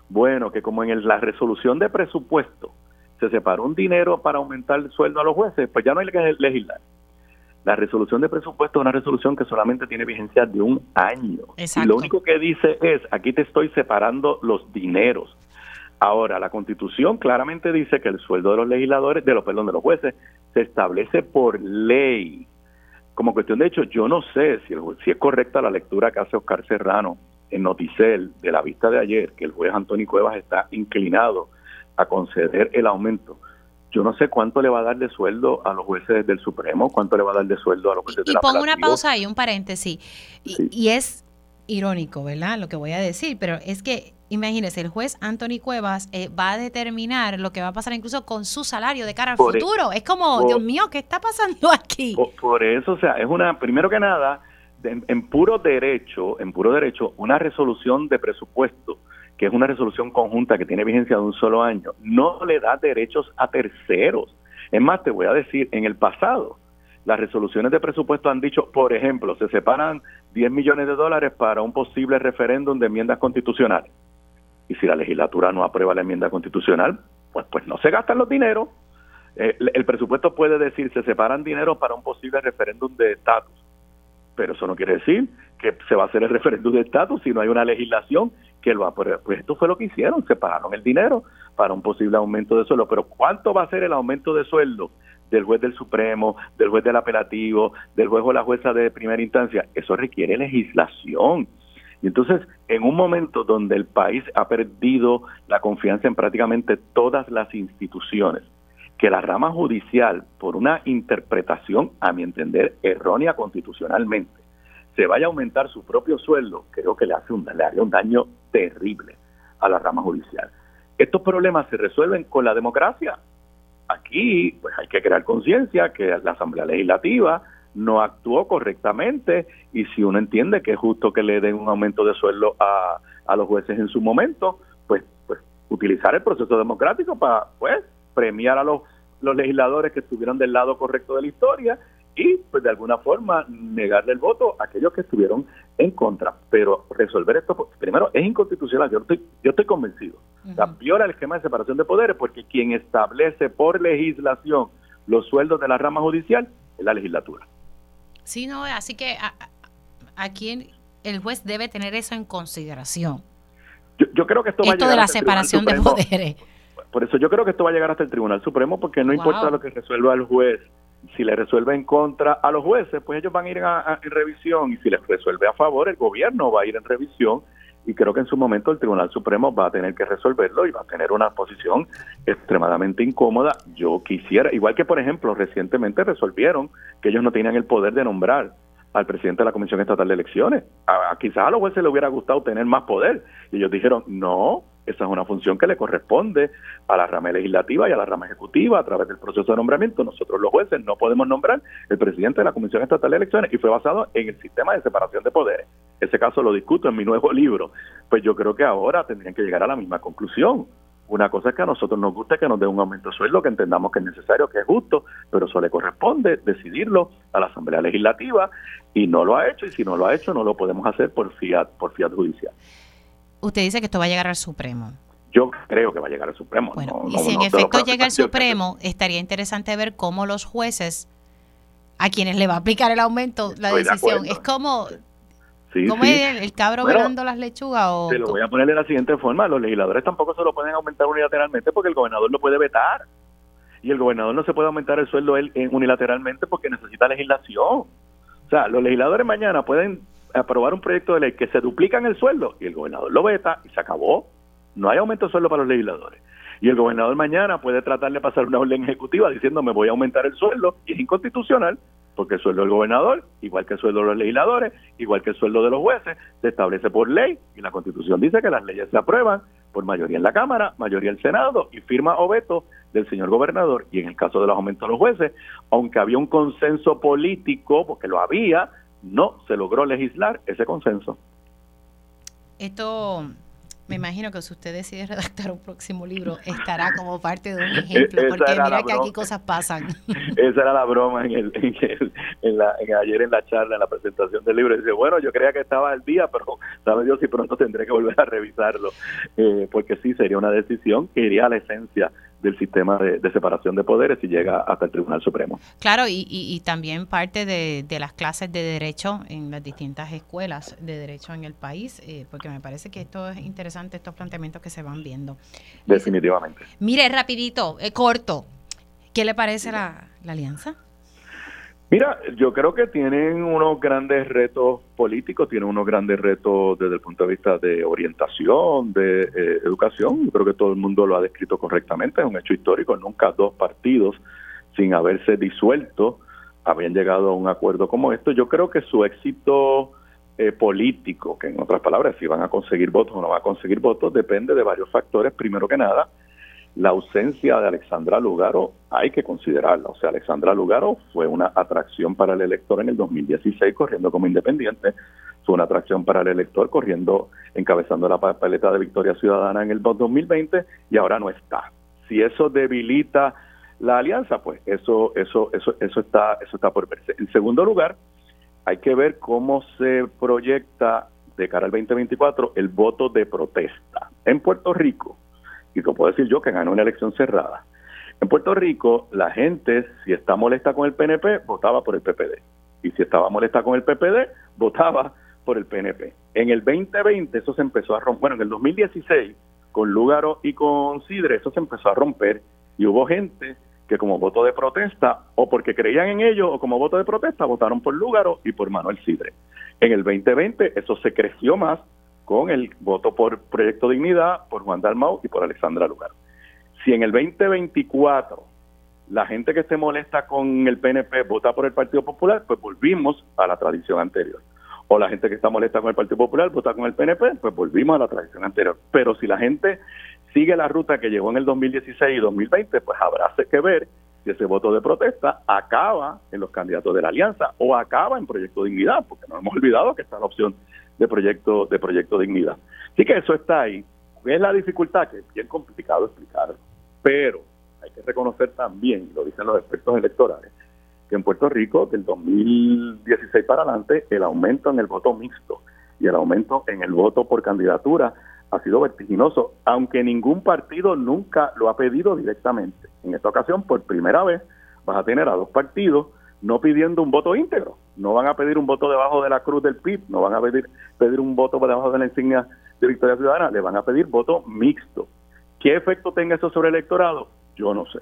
Bueno, que como en la resolución de presupuesto se separó un dinero para aumentar el sueldo a los jueces, pues ya no hay que legislar. La resolución de presupuesto es una resolución que solamente tiene vigencia de un año. Y lo único que dice es, aquí te estoy separando los dineros. Ahora, la Constitución claramente dice que el sueldo de los legisladores, de los perdón, de los jueces, se establece por ley. Como cuestión de hecho, yo no sé si, si es correcta la lectura que hace Oscar Serrano en Noticel de la vista de ayer, que el juez Antonio Cuevas está inclinado a conceder el aumento. Yo no sé cuánto le va a dar de sueldo a los jueces del Supremo, cuánto le va a dar de sueldo a los jueces y, Y pongo una pausa ahí, un paréntesis. y es irónico, ¿verdad? Lo que voy a decir, pero es que imagínese, el juez Anthony Cuevas eh, va a determinar lo que va a pasar incluso con su salario de cara al e- futuro. es como, Dios mío, ¿qué está pasando [LAUGHS] aquí? Por, eso, o sea, es una, primero que nada, en, puro derecho, en puro derecho, una resolución de presupuesto, que es una resolución conjunta que tiene vigencia de un solo año, no le da derechos a terceros. Es más, te voy a decir, en el pasado, las resoluciones de presupuesto han dicho, por ejemplo, se separan 10 millones de dólares para un posible referéndum de enmiendas constitucionales y si la legislatura no aprueba la enmienda constitucional, pues, pues no se gastan los dineros. Eh, el presupuesto puede decir se separan dinero para un posible referéndum de estatus, pero eso no quiere decir que se va a hacer el referéndum de estatus si no hay una legislación que lo apruebe. Pues esto fue lo que hicieron, separaron el dinero para un posible aumento de sueldo. Pero ¿cuánto va a ser el aumento de sueldo del juez del Supremo, del juez del apelativo, del juez o la jueza de primera instancia? Eso requiere legislación y entonces, en un momento donde el país ha perdido la confianza en prácticamente todas las instituciones, que la rama judicial, por una interpretación, a mi entender, errónea constitucionalmente, se vaya a aumentar su propio sueldo, creo que le hace un, le haría un daño terrible a la rama judicial. Estos problemas se resuelven con la democracia. Aquí, pues hay que crear conciencia que la Asamblea Legislativa, no actuó correctamente y si uno entiende que es justo que le den un aumento de sueldo a, a los jueces en su momento, pues, pues utilizar el proceso democrático para pues premiar a los, los legisladores que estuvieron del lado correcto de la historia y pues de alguna forma negarle el voto a aquellos que estuvieron en contra. Pero resolver esto, pues, primero, es inconstitucional, yo estoy, yo estoy convencido. viola el esquema de separación de poderes porque quien establece por legislación los sueldos de la rama judicial es la legislatura. Sí, no, así que aquí el juez debe tener eso en consideración. Yo, creo que esto, va a llegar de la separación de poderes. Por eso yo creo que esto va a llegar hasta el Tribunal Supremo porque no importa lo que resuelva el juez, si le resuelve en contra a los jueces, pues ellos van a ir en revisión y si les resuelve a favor, el gobierno va a ir en revisión y creo que en su momento el Tribunal Supremo va a tener que resolverlo y va a tener una posición extremadamente incómoda. Yo quisiera, igual que por ejemplo recientemente resolvieron que ellos no tenían el poder de nombrar al presidente de la Comisión Estatal de Elecciones. A, quizás a los jueces les hubiera gustado tener más poder y ellos dijeron, no, esa es una función que le corresponde a la rama legislativa y a la rama ejecutiva a través del proceso de nombramiento. Nosotros los jueces no podemos nombrar el presidente de la Comisión Estatal de Elecciones y fue basado en el sistema de separación de poderes ese caso lo discuto en mi nuevo libro, pues yo creo que ahora tendrían que llegar a la misma conclusión. Una cosa es que a nosotros nos gusta que nos dé un aumento de sueldo que entendamos que es necesario, que es justo, pero eso le corresponde decidirlo a la Asamblea Legislativa y no lo ha hecho y si no lo ha hecho no lo podemos hacer por fiat, por fiat judicial. Usted dice que esto va a llegar al Supremo. Yo creo que va a llegar al Supremo. Bueno, y si en efecto llega al Supremo, estaría interesante ver cómo los jueces a quienes le va a aplicar el aumento, la decisión, es como ¿Cómo es el, cabro velando las lechugas? O te lo voy a poner de la siguiente forma. Los legisladores tampoco se lo pueden aumentar unilateralmente porque el gobernador lo puede vetar. Y el gobernador no se puede aumentar el sueldo él eh, unilateralmente porque necesita legislación. O sea, los legisladores mañana pueden aprobar un proyecto de ley que se duplican el sueldo y el gobernador lo veta y se acabó. No hay aumento de sueldo para los legisladores. Y el gobernador mañana puede tratar de pasar una orden ejecutiva diciendo me voy a aumentar el sueldo y es inconstitucional porque el sueldo del gobernador, igual que el sueldo de los legisladores, igual que el sueldo de los jueces, se establece por ley y la Constitución dice que las leyes se aprueban por mayoría en la Cámara, mayoría en el Senado y firma o veto del señor gobernador. Y en el caso de los aumentos de los jueces, aunque había un consenso político, porque lo había, no se logró legislar ese consenso. Esto me imagino que si usted decide redactar un próximo libro, estará como parte de un [LAUGHS] ejemplo, porque mira que aquí cosas pasan. [LAUGHS] Esa era la broma en el, en la, ayer en la charla, en la presentación del libro. Dice, bueno, yo creía que estaba al día, pero sabe Dios si pronto tendré que volver a revisarlo, eh, porque sí sería una decisión que iría a la esencia del sistema de, separación de poderes y llega hasta el Tribunal Supremo. Claro, y, y, también parte de, las clases de derecho en las distintas escuelas de derecho en el país, eh, porque me parece que esto es interesante, estos planteamientos que se van viendo. Definitivamente. Mire, rapidito, eh, corto, ¿qué le parece la, la alianza? Mira, yo creo que tienen unos grandes retos políticos, tienen unos grandes retos desde el punto de vista de orientación, de eh, educación. Yo creo que todo el mundo lo ha descrito correctamente, es un hecho histórico. Nunca dos partidos, sin haberse disuelto, habían llegado a un acuerdo como esto. Yo creo que su éxito eh, político, que en otras palabras, si van a conseguir votos o no van a conseguir votos, depende de varios factores. Primero que nada, la ausencia de Alexandra Lugaro hay que considerarla. O sea, Alexandra Lugaro fue una atracción para el elector en el 2016 corriendo como independiente, fue una atracción para el elector corriendo, encabezando la papeleta de Victoria Ciudadana en el 2020 y ahora no está. Si eso debilita la alianza, pues eso, eso, eso, eso está, eso está por verse. En segundo lugar, hay que ver cómo se proyecta de cara al 2024 el voto de protesta. En Puerto Rico, y lo puedo decir yo que ganó una elección cerrada. En Puerto Rico, la gente, si está molesta con el PNP, votaba por el PPD. Y si estaba molesta con el PPD, votaba por el PNP. En el 2020 eso se empezó a romper. Bueno, en el 2016, con Lúgaro y con Sidre, eso se empezó a romper. Y hubo gente que como voto de protesta, o porque creían en ellos, o como voto de protesta, votaron por Lúgaro y por Manuel Sidre. En el 2020 eso se creció más con el voto por Proyecto Dignidad, por Juan Dalmau y por Alexandra Lugar. Si en el 2024 la gente que se molesta con el PNP vota por el Partido Popular, pues volvimos a la tradición anterior. O la gente que está molesta con el Partido Popular vota con el PNP, pues volvimos a la tradición anterior. Pero si la gente sigue la ruta que llegó en el 2016 y 2020, pues habrá que ver si ese voto de protesta acaba en los candidatos de la alianza o acaba en Proyecto Dignidad, porque no hemos olvidado que está la opción de proyecto de proyecto dignidad. Así que eso está ahí. Es la dificultad que es bien complicado explicar, pero hay que reconocer también, lo dicen los expertos electorales, que en Puerto Rico del 2016 para adelante el aumento en el voto mixto y el aumento en el voto por candidatura ha sido vertiginoso, aunque ningún partido nunca lo ha pedido directamente. En esta ocasión, por primera vez, vas a tener a dos partidos no pidiendo un voto íntegro. No van a pedir un voto debajo de la cruz del PIB, no van a pedir, pedir un voto debajo de la insignia de Victoria Ciudadana, le van a pedir voto mixto. ¿Qué efecto tenga eso sobre el electorado? Yo no sé.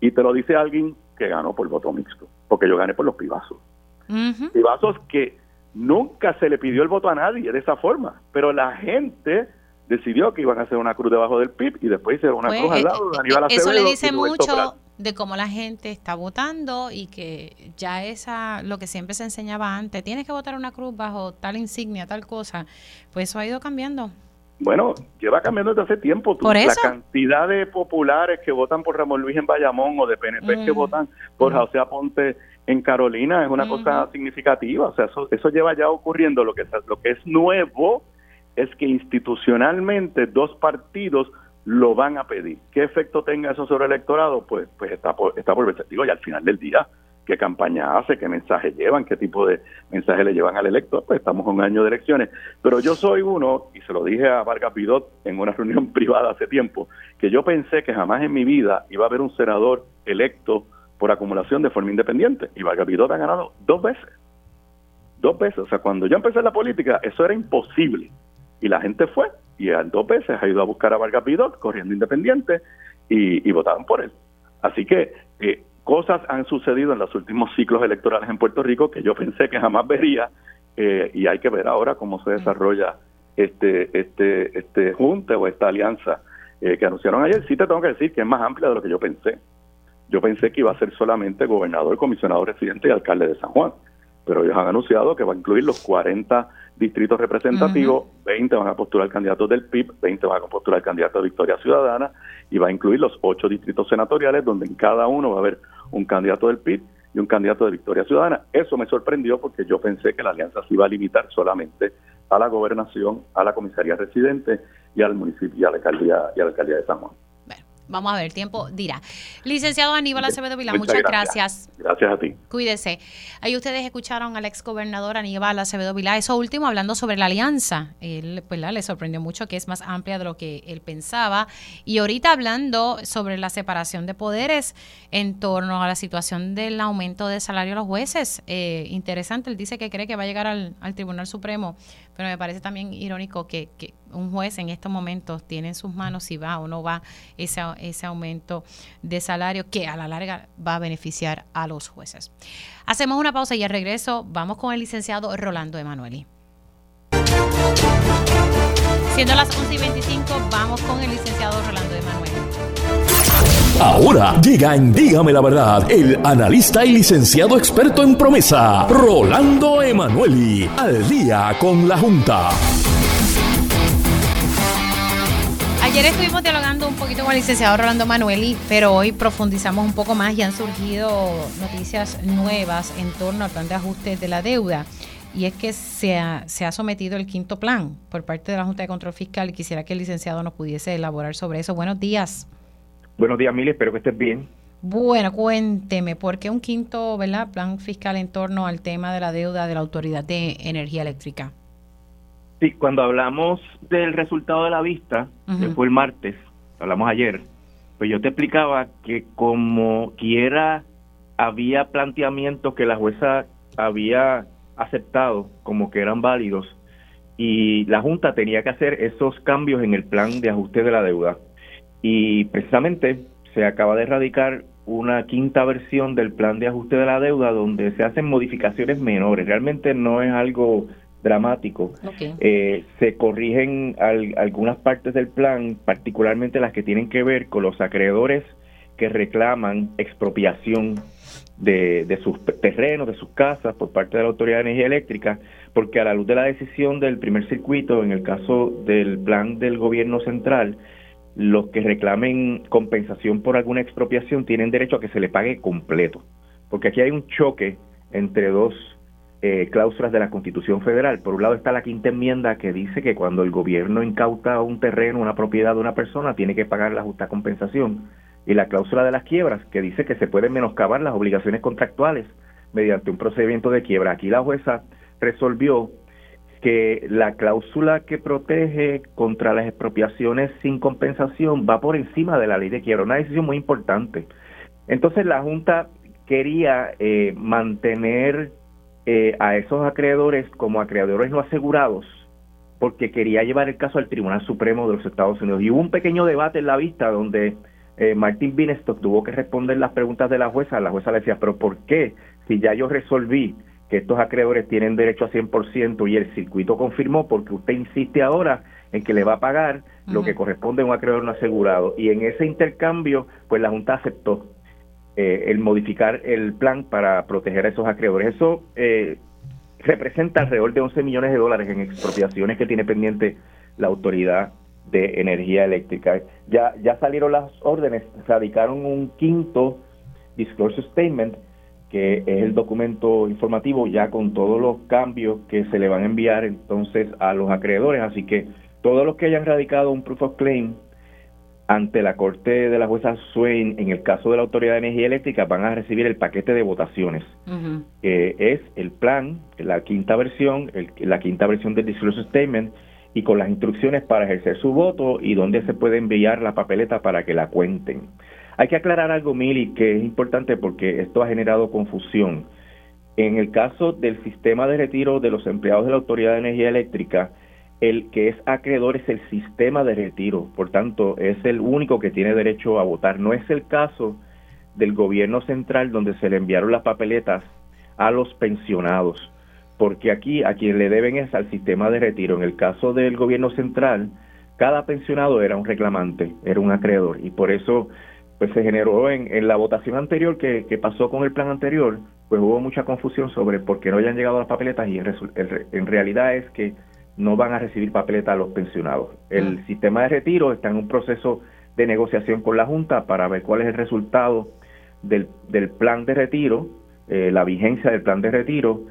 Y te lo dice alguien que ganó por voto mixto, porque yo gané por los pibazos. Pibazos que nunca se le pidió el voto a nadie de esa forma, pero la gente decidió que iban a hacer una cruz debajo del PIB y después hicieron una pues, cruz al eh, lado de Aníbal Eso le dice mucho de cómo la gente está votando y que ya esa, lo que siempre se enseñaba antes, tienes que votar una cruz bajo tal insignia, tal cosa, pues eso ha ido cambiando. Bueno, lleva cambiando desde hace tiempo. ¿Por La cantidad de populares que votan por Ramón Luis en Bayamón o de PNP que votan por José Aponte en Carolina es una cosa significativa. O sea, eso, eso lleva ya ocurriendo. Lo que, lo que es nuevo es que institucionalmente dos partidos lo van a pedir. ¿Qué efecto tenga eso sobre el electorado? Pues, pues está por, está por verse. Digo, y al final del día, ¿qué campaña hace? ¿Qué mensaje llevan? ¿Qué tipo de mensaje le llevan al elector? Pues estamos en un año de elecciones. Pero yo soy uno, y se lo dije a Vargas Pidot en una [LAUGHS] reunión privada hace tiempo, que yo pensé que jamás en mi vida iba a haber un senador electo por acumulación de forma independiente. Y Vargas Pidot ha ganado dos veces. Dos veces. O sea, cuando yo empecé la política, eso era imposible. Y la gente fue y dos veces ha ido a buscar a Vargas Vidot corriendo independiente y, votaron por él. Así que eh, cosas han sucedido en los últimos ciclos electorales en Puerto Rico que yo pensé que jamás vería eh, y hay que ver ahora cómo se desarrolla este este este junte o esta alianza eh, que anunciaron ayer. Sí te tengo que decir que es más amplia de lo que yo pensé. yo pensé que iba a ser solamente gobernador, comisionado residente y alcalde de San Juan. Pero ellos han anunciado que va a incluir los 40 distritos representativos, 20 van a postular candidatos del PIB, 20 van a postular candidatos de Victoria Ciudadana y va a incluir los 8 distritos senatoriales donde en cada uno va a haber un candidato del PIB y un candidato de Victoria Ciudadana. Eso me sorprendió porque yo pensé que la alianza se iba a limitar solamente a la gobernación, a la comisaría residente y al municipio y a la alcaldía, y a la alcaldía de San Juan. Vamos a ver, tiempo dirá. Licenciado Aníbal Acevedo Vilá, muchas, gracias. gracias. a ti. Cuídese. Ahí ustedes escucharon al ex gobernador Aníbal Acevedo Vilá. Eso último, hablando sobre la alianza. Él, pues, le sorprendió mucho que es más amplia de lo que él pensaba. Y ahorita hablando sobre la separación de poderes en torno a la situación del aumento de salario a los jueces. Eh, interesante, él dice que cree que va a llegar al, al Tribunal Supremo pero me parece también irónico que, un juez en estos momentos tiene en sus manos si va o no va ese, ese aumento de salario que a la larga va a beneficiar a los jueces. Hacemos una pausa y al regreso vamos con el licenciado Rolando Emanueli. Siendo las 11 y 25, vamos con el licenciado Rolando Emanueli. Ahora llega en Dígame la Verdad el analista y licenciado experto en promesa, Rolando Emanueli, al día con la Junta. Ayer estuvimos dialogando un poquito con el licenciado Rolando Emanueli, pero hoy profundizamos un poco más y han surgido noticias nuevas en torno al plan de ajuste de la deuda. Y es que se ha, se ha sometido el quinto plan por parte de la Junta de Control Fiscal y quisiera que el licenciado nos pudiese elaborar sobre eso. Buenos días. Buenos días, Mili, espero que estés bien. Bueno, cuénteme, ¿por qué un quinto ¿verdad? plan fiscal en torno al tema de la deuda de la Autoridad de Energía Eléctrica? Sí, cuando hablamos del resultado de la vista, que fue el martes, hablamos ayer, pues yo te explicaba que como quiera había planteamientos que la jueza había aceptado como que eran válidos y la Junta tenía que hacer esos cambios en el plan de ajuste de la deuda. Y precisamente se acaba de erradicar una quinta versión del plan de ajuste de la deuda donde se hacen modificaciones menores. Realmente no es algo dramático. Eh, se corrigen algunas partes del plan, particularmente las que tienen que ver con los acreedores que reclaman expropiación de, de, sus terrenos, de sus casas por parte de la Autoridad de Energía Eléctrica, porque a la luz de la decisión del primer circuito, en el caso del plan del gobierno central, los que reclamen compensación por alguna expropiación tienen derecho a que se le pague completo, porque aquí hay un choque entre dos eh, cláusulas de la Constitución Federal. Por un lado está la quinta enmienda que dice que cuando el gobierno incauta un terreno, una propiedad de una persona, tiene que pagar la justa compensación. Y la cláusula de las quiebras que dice que se pueden menoscabar las obligaciones contractuales mediante un procedimiento de quiebra. Aquí la jueza resolvió que la cláusula que protege contra las expropiaciones sin compensación va por encima de la ley de quiebra, una decisión muy importante. Entonces la Junta quería eh, mantener eh, a esos acreedores como acreedores no asegurados porque quería llevar el caso al Tribunal Supremo de los Estados Unidos. Y hubo un pequeño debate en la vista donde eh, Martin Binestock tuvo que responder las preguntas de la jueza. La jueza le decía, pero ¿por qué? Si ya yo resolví que estos acreedores tienen derecho a 100% y el circuito confirmó porque usted insiste ahora en que le va a pagar lo que corresponde a un acreedor no asegurado. Y en ese intercambio, pues la Junta aceptó eh, el modificar el plan para proteger a esos acreedores. Eso eh, representa alrededor de 11 millones de dólares en expropiaciones que tiene pendiente la Autoridad de Energía Eléctrica. Ya, ya salieron las órdenes, radicaron un quinto disclosure statement que es el documento informativo ya con todos los cambios que se le van a enviar entonces a los acreedores. Así que todos los que hayan radicado un proof of claim ante la Corte de la jueza Swain en el caso de la Autoridad de Energía Eléctrica van a recibir el paquete de votaciones, que es el plan, la quinta versión, la quinta versión del disclosure statement y con las instrucciones para ejercer su voto y dónde se puede enviar la papeleta para que la cuenten. Hay que aclarar algo, Mili, que es importante porque esto ha generado confusión. En el caso del sistema de retiro de los empleados de la Autoridad de Energía Eléctrica, el que es acreedor es el sistema de retiro, por tanto, es el único que tiene derecho a votar. No es el caso del gobierno central donde se le enviaron las papeletas a los pensionados, porque aquí a quien le deben es al sistema de retiro. En el caso del gobierno central, cada pensionado era un reclamante, era un acreedor, y por eso pues se generó en, la votación anterior que, que, pasó con el plan anterior, pues hubo mucha confusión sobre por qué no hayan llegado las papeletas y en, realidad es que no van a recibir papeletas los pensionados. El sistema de retiro está en un proceso de negociación con la Junta para ver cuál es el resultado del, del plan de retiro, eh, la vigencia del plan de retiro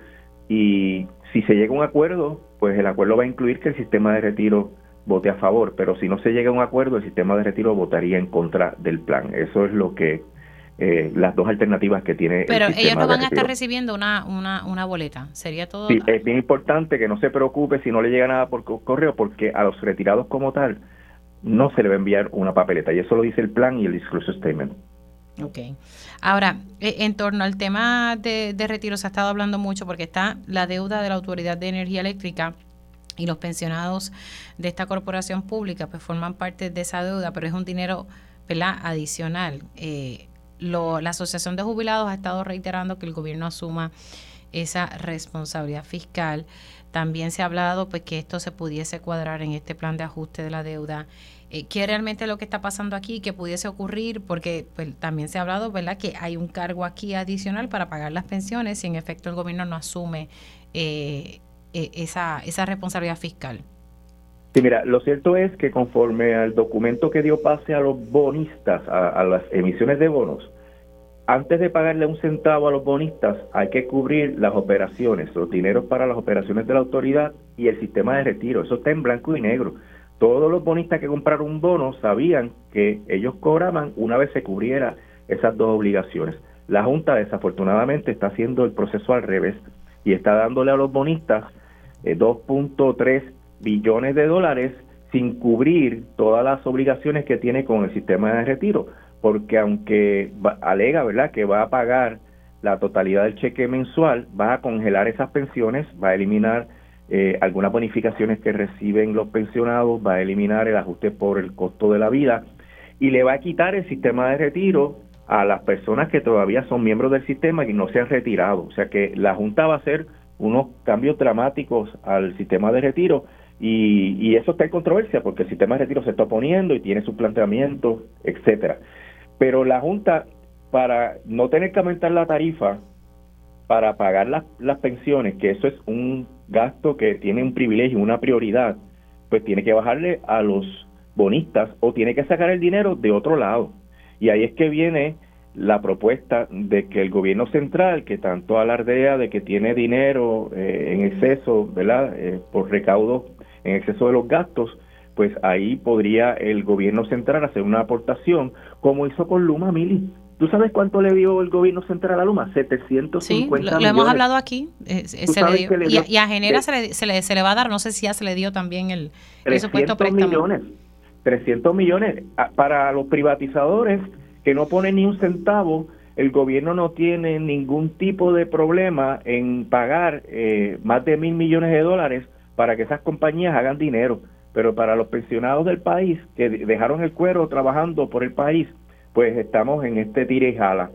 y si se llega a un acuerdo, pues el acuerdo va a incluir que el sistema de retiro vote a favor, pero si no se llega a un acuerdo, el sistema de retiro votaría en contra del plan. Eso es lo que eh, las dos alternativas que tiene. Pero ellos no van a estar recibiendo una, una, una boleta, sería todo. Sí, es bien importante que no se preocupe si no le llega nada por correo, porque a los retirados como tal no se le va a enviar una papeleta, y eso lo dice el plan y el disclosure statement. Ok. Ahora, eh, en torno al tema de, de retiro se ha estado hablando mucho porque está la deuda de la Autoridad de Energía Eléctrica y los pensionados de esta corporación pública pues forman parte de esa deuda, pero es un dinero adicional. Eh, la Asociación de Jubilados ha estado reiterando que el gobierno asuma esa responsabilidad fiscal. También se ha hablado pues que esto se pudiese cuadrar en este plan de ajuste de la deuda. Eh, ¿Qué realmente lo que está pasando aquí? que pudiese ocurrir? Porque pues, también se ha hablado, ¿verdad?, que hay un cargo aquí adicional para pagar las pensiones si en efecto el gobierno no asume eh, eh, esa responsabilidad fiscal? Sí, mira, lo cierto es que conforme al documento que dio pase a los bonistas, a, las emisiones de bonos, antes de pagarle un centavo a los bonistas, hay que cubrir las operaciones, los dineros para las operaciones de la autoridad y el sistema de retiro. Eso está en blanco y negro. Todos los bonistas que compraron un bono sabían que ellos cobraban una vez se cubriera esas dos obligaciones. La Junta desafortunadamente está haciendo el proceso al revés y está dándole a los bonistas 2.3 eh, billones de dólares sin cubrir todas las obligaciones que tiene con el sistema de retiro, porque aunque alega, ¿verdad?, que va a pagar la totalidad del cheque mensual, va a congelar esas pensiones, va a eliminar eh, algunas bonificaciones que reciben los pensionados, va a eliminar el ajuste por el costo de la vida y le va a quitar el sistema de retiro a las personas que todavía son miembros del sistema y no se han retirado. O sea que la Junta va a hacer unos cambios dramáticos al sistema de retiro y, y, eso está en controversia porque el sistema de retiro se está oponiendo y tiene sus planteamientos, etcétera. Pero la Junta, para no tener que aumentar la tarifa para pagar las, las pensiones, que eso es un gasto que tiene un privilegio, una prioridad, pues tiene que bajarle a los bonistas o tiene que sacar el dinero de otro lado. Y ahí es que viene la propuesta de que el gobierno central, que tanto alardea de que tiene dinero eh, en exceso, ¿verdad? Eh, por recaudo en exceso de los gastos, pues ahí podría el gobierno central hacer una aportación, como hizo con Luma Mili. ¿Tú sabes cuánto le dio el gobierno central a Luma? 750 sí, lo, lo hemos hablado aquí. Eh, y, a Genera se, le, se, le, se, le, va a dar, no sé si ya se le dio también el presupuesto préstamo. millones. 300 millones. Para los privatizadores que no pone ni un centavo, el gobierno no tiene ningún tipo de problema en pagar eh, más de mil millones de dólares para que esas compañías hagan dinero. Pero para los pensionados del país que dejaron el cuero trabajando por el país, pues estamos en este tire y jala.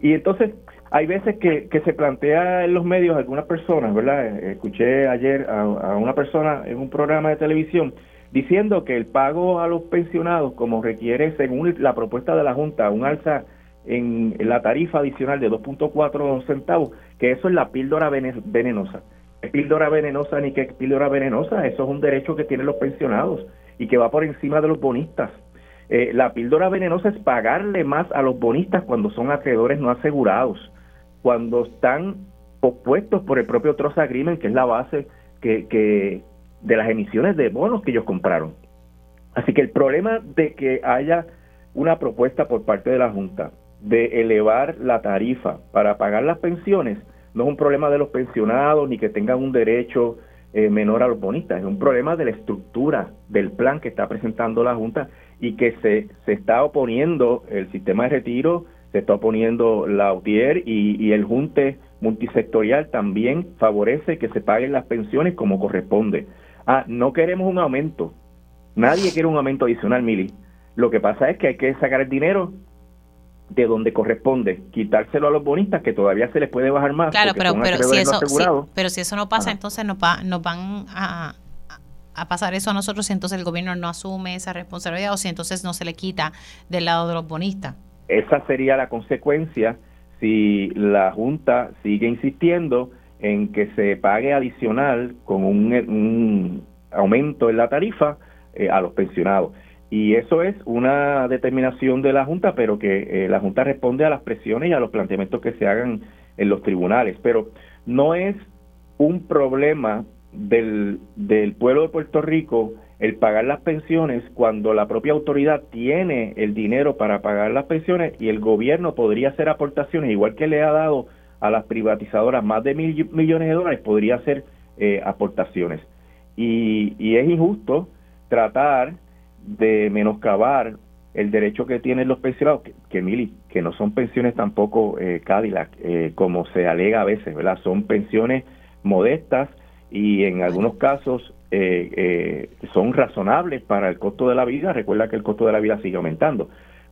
Y entonces hay veces que, se plantea en los medios algunas personas, ¿verdad? Escuché ayer a una persona en un programa de televisión diciendo que el pago a los pensionados, como requiere, según la propuesta de la Junta, un alza en la tarifa adicional de 2.4 centavos, que eso es la píldora venenosa. ¿Es píldora venenosa ni qué píldora venenosa? Eso es un derecho que tienen los pensionados y que va por encima de los bonistas. Eh, la píldora venenosa es pagarle más a los bonistas cuando son acreedores no asegurados, cuando están opuestos por el propio Trust Agreement, que es la base que, que, de las emisiones de bonos que ellos compraron. Así que el problema de que haya una propuesta por parte de la Junta de elevar la tarifa para pagar las pensiones no es un problema de los pensionados ni que tengan un derecho eh, menor a los bonistas, es un problema de la estructura del plan que está presentando la Junta y que se, se está oponiendo el sistema de retiro, se está oponiendo la UTIER y, y el Junte multisectorial también favorece que se paguen las pensiones como corresponde. Ah, no queremos un aumento. Nadie quiere un aumento adicional, Mili. Lo que pasa es que hay que sacar el dinero de donde corresponde, quitárselo a los bonistas que todavía se les puede bajar más. Claro, pero, pero, si eso, no pero si eso no pasa, entonces nos, va, nos van a, a pasar eso a nosotros si entonces el gobierno no asume esa responsabilidad o si entonces no se le quita del lado de los bonistas. esa sería la consecuencia si la Junta sigue insistiendo en que se pague adicional con un, aumento en la tarifa eh, a los pensionados. Y eso es una determinación de la Junta, pero que eh, la Junta responde a las presiones y a los planteamientos que se hagan en los tribunales. Pero no es un problema del, del pueblo de Puerto Rico el pagar las pensiones cuando la propia autoridad tiene el dinero para pagar las pensiones y el gobierno podría hacer aportaciones, igual que le ha dado a las privatizadoras más de mil millones de dólares, podría hacer eh, aportaciones. Y, y es injusto tratar de menoscabar el derecho que tienen los pensionados, que, que que no son pensiones tampoco eh, eh, como se alega a veces, ¿verdad? Son pensiones modestas y en algunos casos eh, eh, son razonables para el costo de la vida. Recuerda que el costo de la vida sigue aumentando.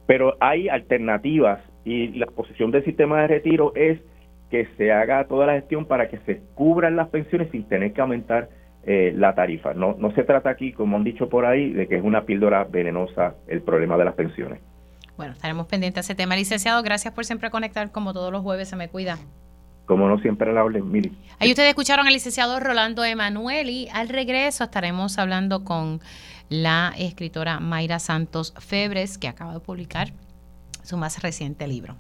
Pero hay alternativas y la posición del sistema de retiro es que se haga toda la gestión para que se cubran las pensiones sin tener que aumentar eh, la tarifa. No, no se trata aquí, como han dicho por ahí, de que es una píldora venenosa el problema de las pensiones. Bueno, estaremos pendientes de ese tema. Licenciado, gracias por siempre conectar como todos los jueves. Se me cuida como no siempre la orden, mire. Ahí ustedes escucharon al licenciado Rolando Emanueli. Al regreso estaremos hablando con la escritora Mayra Santos Febres, que acaba de publicar su más reciente libro.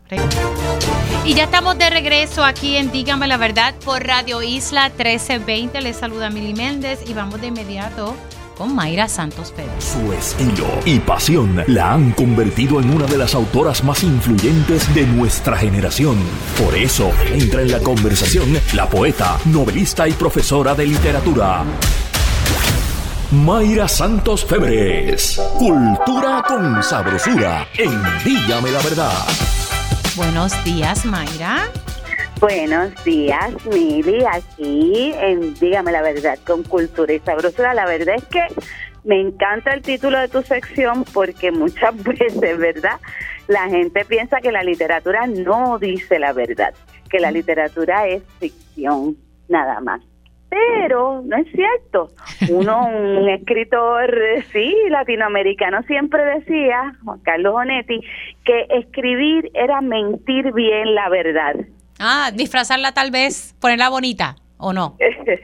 Y ya estamos de regreso aquí en Dígame la Verdad por Radio Isla 1320. Les saluda Mili Méndez y vamos de inmediato con Mayra Santos Pérez. Su estilo y pasión la han convertido en una de las autoras más influyentes de nuestra generación. Por eso entra en la conversación la poeta, novelista y profesora de literatura. Mayra Santos Febres. Cultura con sabrosura en Dígame la Verdad. Buenos días, Mayra. Buenos días, Mili, aquí en Dígame la Verdad con Cultura y Sabrosura. La verdad es que me encanta el título de tu sección porque muchas [LAUGHS] veces, ¿verdad? La gente piensa que la literatura no dice la verdad, que la literatura es ficción, nada más. Pero no es cierto. Uno, un escritor, sí, latinoamericano, siempre decía, Juan Carlos Onetti, que escribir era mentir bien la verdad. Ah, disfrazarla tal vez, ponerla bonita, ¿o no?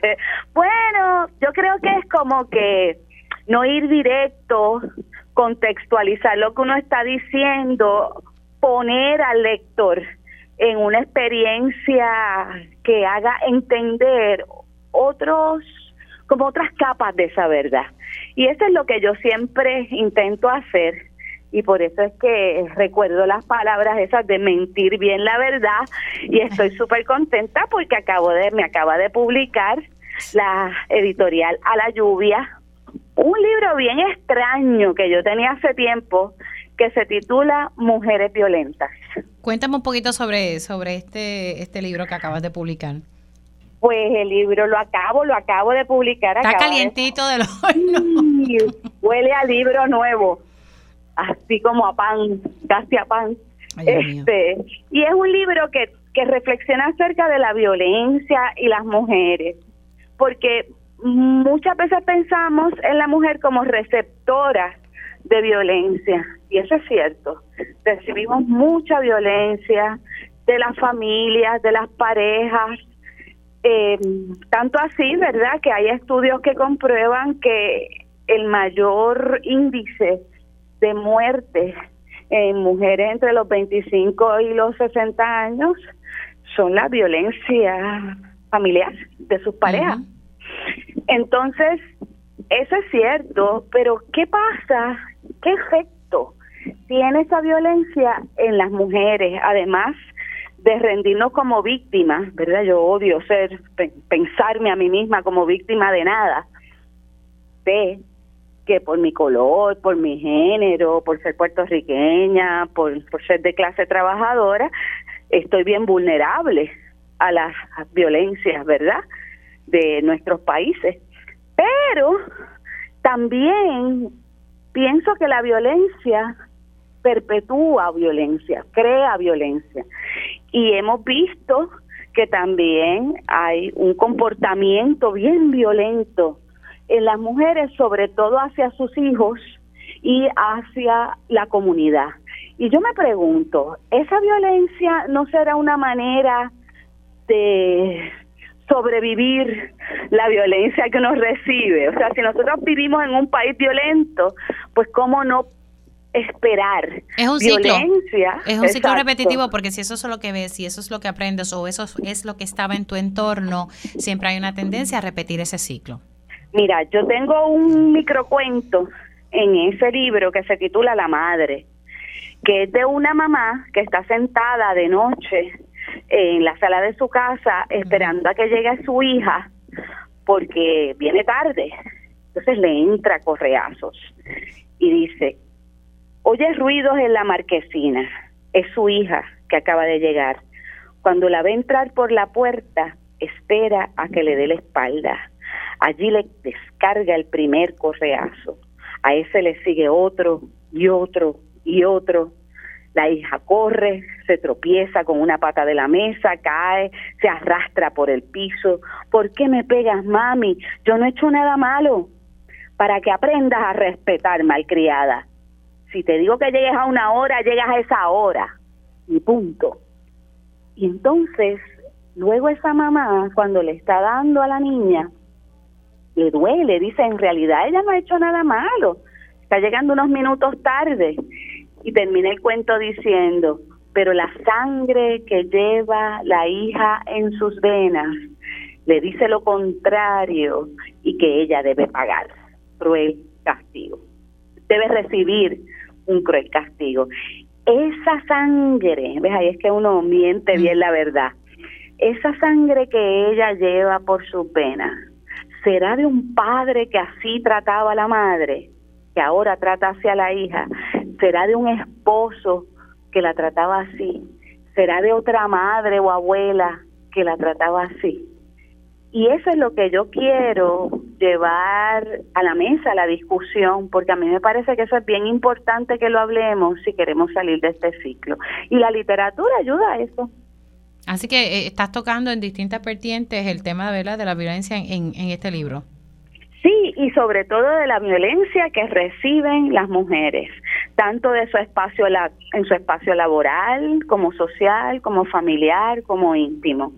[LAUGHS] bueno, yo creo que es como que no ir directo, contextualizar lo que uno está diciendo, poner al lector en una experiencia que haga entender otros como otras capas de esa verdad. Y eso es lo que yo siempre intento hacer y por eso es que recuerdo las palabras esas de mentir bien la verdad y estoy [LAUGHS] súper contenta porque acabo de me acaba de publicar la editorial A la lluvia un libro bien extraño que yo tenía hace tiempo que se titula Mujeres violentas. Cuéntame un poquito sobre sobre este este libro que acabas de publicar. Pues el libro lo acabo, lo acabo de publicar. Está calientito de, los [LAUGHS] Huele a libro nuevo así como a pan, casi a pan. este, y es un libro que, que reflexiona acerca de la violencia y las mujeres, porque muchas veces pensamos en la mujer como receptora de violencia, y eso es cierto. Recibimos mucha violencia de las familias, de las parejas, eh, tanto así, ¿verdad? Que hay estudios que comprueban que el mayor índice de muerte en mujeres entre los 25 y los 60 años son la violencia familiar de sus parejas. Entonces, eso es cierto, pero ¿qué pasa? ¿Qué efecto tiene esa violencia en las mujeres? Además de rendirnos como víctimas, ¿verdad? Yo odio ser, pensarme a mí misma como víctima de nada. De que por mi color, por mi género, por ser puertorriqueña, por, por ser de clase trabajadora, estoy bien vulnerable a las violencias, ¿verdad? De nuestros países. Pero también pienso que la violencia perpetúa violencia, crea violencia. Y hemos visto que también hay un comportamiento bien violento en las mujeres, sobre todo hacia sus hijos y hacia la comunidad. Y yo me pregunto, ¿esa violencia no será una manera de sobrevivir la violencia que nos recibe? O sea, si nosotros vivimos en un país violento, pues cómo no esperar es un violencia. Es un ciclo repetitivo porque si eso es lo que ves, si eso es lo que aprendes o eso es lo que estaba en tu entorno, siempre hay una tendencia a repetir ese ciclo. Mira, yo tengo un microcuento en ese libro que se titula La Madre, que es de una mamá que está sentada de noche en la sala de su casa esperando a que llegue su hija porque viene tarde. Entonces le entra correazos y dice, oye ruidos en la marquesina, es su hija que acaba de llegar. Cuando la ve entrar por la puerta, espera a que le dé la espalda. Allí le descarga el primer correazo. A ese le sigue otro y otro y otro. La hija corre, se tropieza con una pata de la mesa, cae, se arrastra por el piso. ¿Por qué me pegas, mami? Yo no he hecho nada malo. Para que aprendas a respetar, malcriada. Si te digo que llegues a una hora, llegas a esa hora. Y punto. Y entonces, luego esa mamá, cuando le está dando a la niña, le duele, dice, en realidad ella no ha hecho nada malo, está llegando unos minutos tarde y termina el cuento diciendo, pero la sangre que lleva la hija en sus venas le dice lo contrario y que ella debe pagar cruel castigo. Debe recibir un cruel castigo. Esa sangre, ves ahí es que uno miente bien la verdad. Esa sangre que ella lleva por sus venas ¿Será de un padre que así trataba a la madre, que ahora trata hacia la hija? ¿Será de un esposo que la trataba así? ¿Será de otra madre o abuela que la trataba así? Y eso es lo que yo quiero llevar a la mesa, a la discusión, porque a mí me parece que eso es bien importante que lo hablemos si queremos salir de este ciclo. Y la literatura ayuda a eso. Así que eh, estás tocando en distintas vertientes el tema de la violencia en, en este libro. Sí, y sobre todo de la violencia que reciben las mujeres, tanto de su espacio en su espacio laboral, como social, como familiar, como íntimo.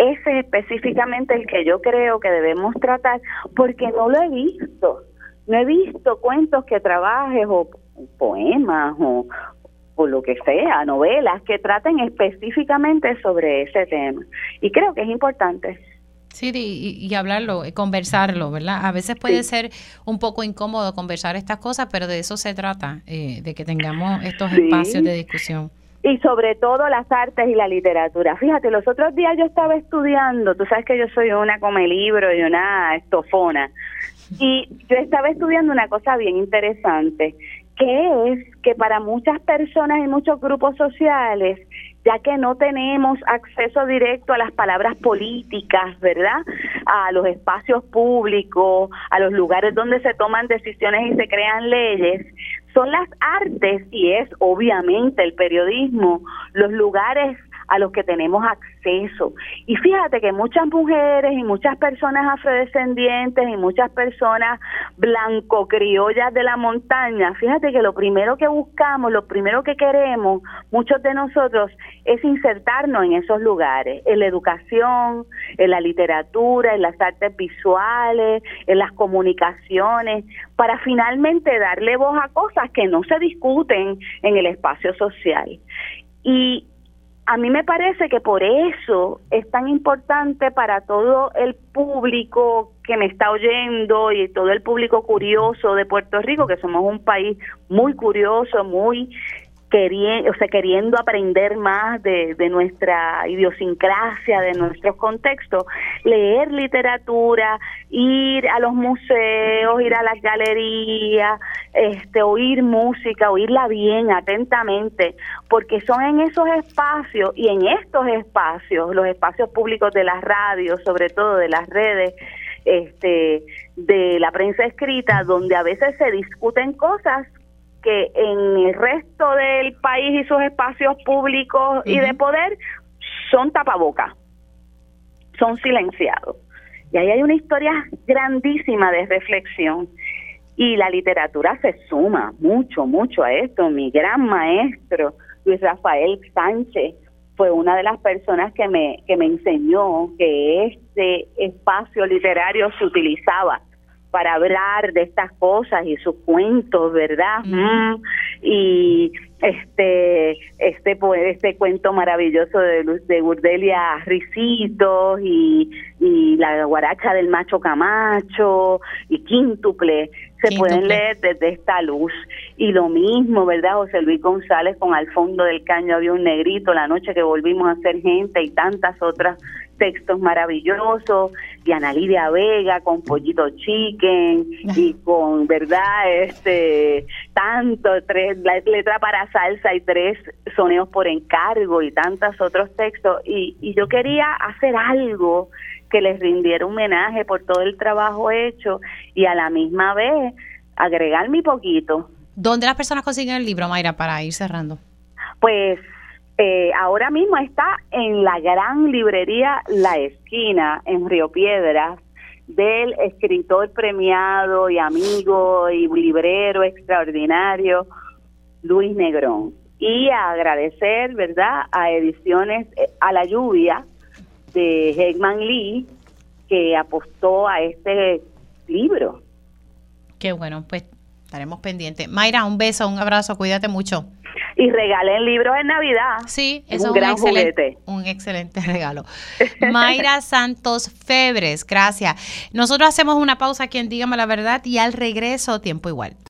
Ese es específicamente el que yo creo que debemos tratar, porque no lo he visto. No he visto cuentos que trabajes o poemas o, o lo que sea, novelas que traten específicamente sobre ese tema. Y creo que es importante. Sí, y, hablarlo, eh, conversarlo, ¿verdad? A veces puede ser un poco incómodo conversar estas cosas, pero de eso se trata, eh, de que tengamos estos espacios de discusión. Y sobre todo las artes y la literatura. Fíjate, los otros días yo estaba estudiando, tú sabes que yo soy una come libro y una estofona, y yo estaba estudiando una cosa bien interesante que es que para muchas personas y muchos grupos sociales, ya que no tenemos acceso directo a las palabras políticas, ¿verdad? A los espacios públicos, a los lugares donde se toman decisiones y se crean leyes, son las artes y es obviamente el periodismo los lugares a los que tenemos acceso. Y fíjate que muchas mujeres y muchas personas afrodescendientes y muchas personas blanco criollas de la montaña, fíjate que lo primero que buscamos, lo primero que queremos, muchos de nosotros, es insertarnos en esos lugares, en la educación, en la literatura, en las artes visuales, en las comunicaciones, para finalmente darle voz a cosas que no se discuten en el espacio social. Y a mí me parece que por eso es tan importante para todo el público que me está oyendo y todo el público curioso de Puerto Rico, que somos un país muy curioso, muy queriendo, o sea, queriendo aprender más de, de, nuestra idiosincrasia, de nuestros contextos, leer literatura, ir a los museos, ir a las galerías, este, oír música, oírla bien, atentamente, porque son en esos espacios y en estos espacios, los espacios públicos de las radios, sobre todo de las redes, este, de la prensa escrita, donde a veces se discuten cosas que en el resto del país y sus espacios públicos y de poder son tapabocas, son silenciados. Y ahí hay una historia grandísima de reflexión. Y la literatura se suma mucho, mucho a esto. Mi gran maestro, Luis Rafael Sánchez, fue una de las personas que me, que me enseñó que este espacio literario se utilizaba para hablar de estas cosas y sus cuentos, ¿verdad? Mm. Y este este este cuento maravilloso de de Burdelia Ricitos y, y la guaracha del macho Camacho y Quíntuple. Se pueden leer desde esta luz. Y lo mismo verdad José Luis González con Al fondo del caño había un negrito la noche que volvimos a ser gente y tantas otras textos maravillosos, y Ana Lidia Vega con Pollito Chicken y con, ¿verdad? Este, tanto, tres, la letra para salsa y tres soneos por encargo y tantos otros textos. Y, y yo quería hacer algo que les rindiera un homenaje por todo el trabajo hecho y a la misma vez agregar mi poquito. ¿Dónde las personas consiguen el libro, Mayra, para ir cerrando? Pues eh, ahora mismo está en la gran librería La Esquina, en Río Piedras, del escritor premiado y amigo y librero extraordinario Luis Negrón. Y agradecer, ¿verdad?, a Ediciones eh, a la Lluvia de Hegman Lee, que apostó a este libro. Qué bueno, pues estaremos pendientes. Mayra, un beso, un abrazo, cuídate mucho y regalen libros en Navidad. Sí, es un, gran excelente, un excelente [LAUGHS] regalo. Mayra Santos Febres, gracias. Nosotros hacemos una pausa aquí en Dígame la Verdad y al regreso, tiempo igual.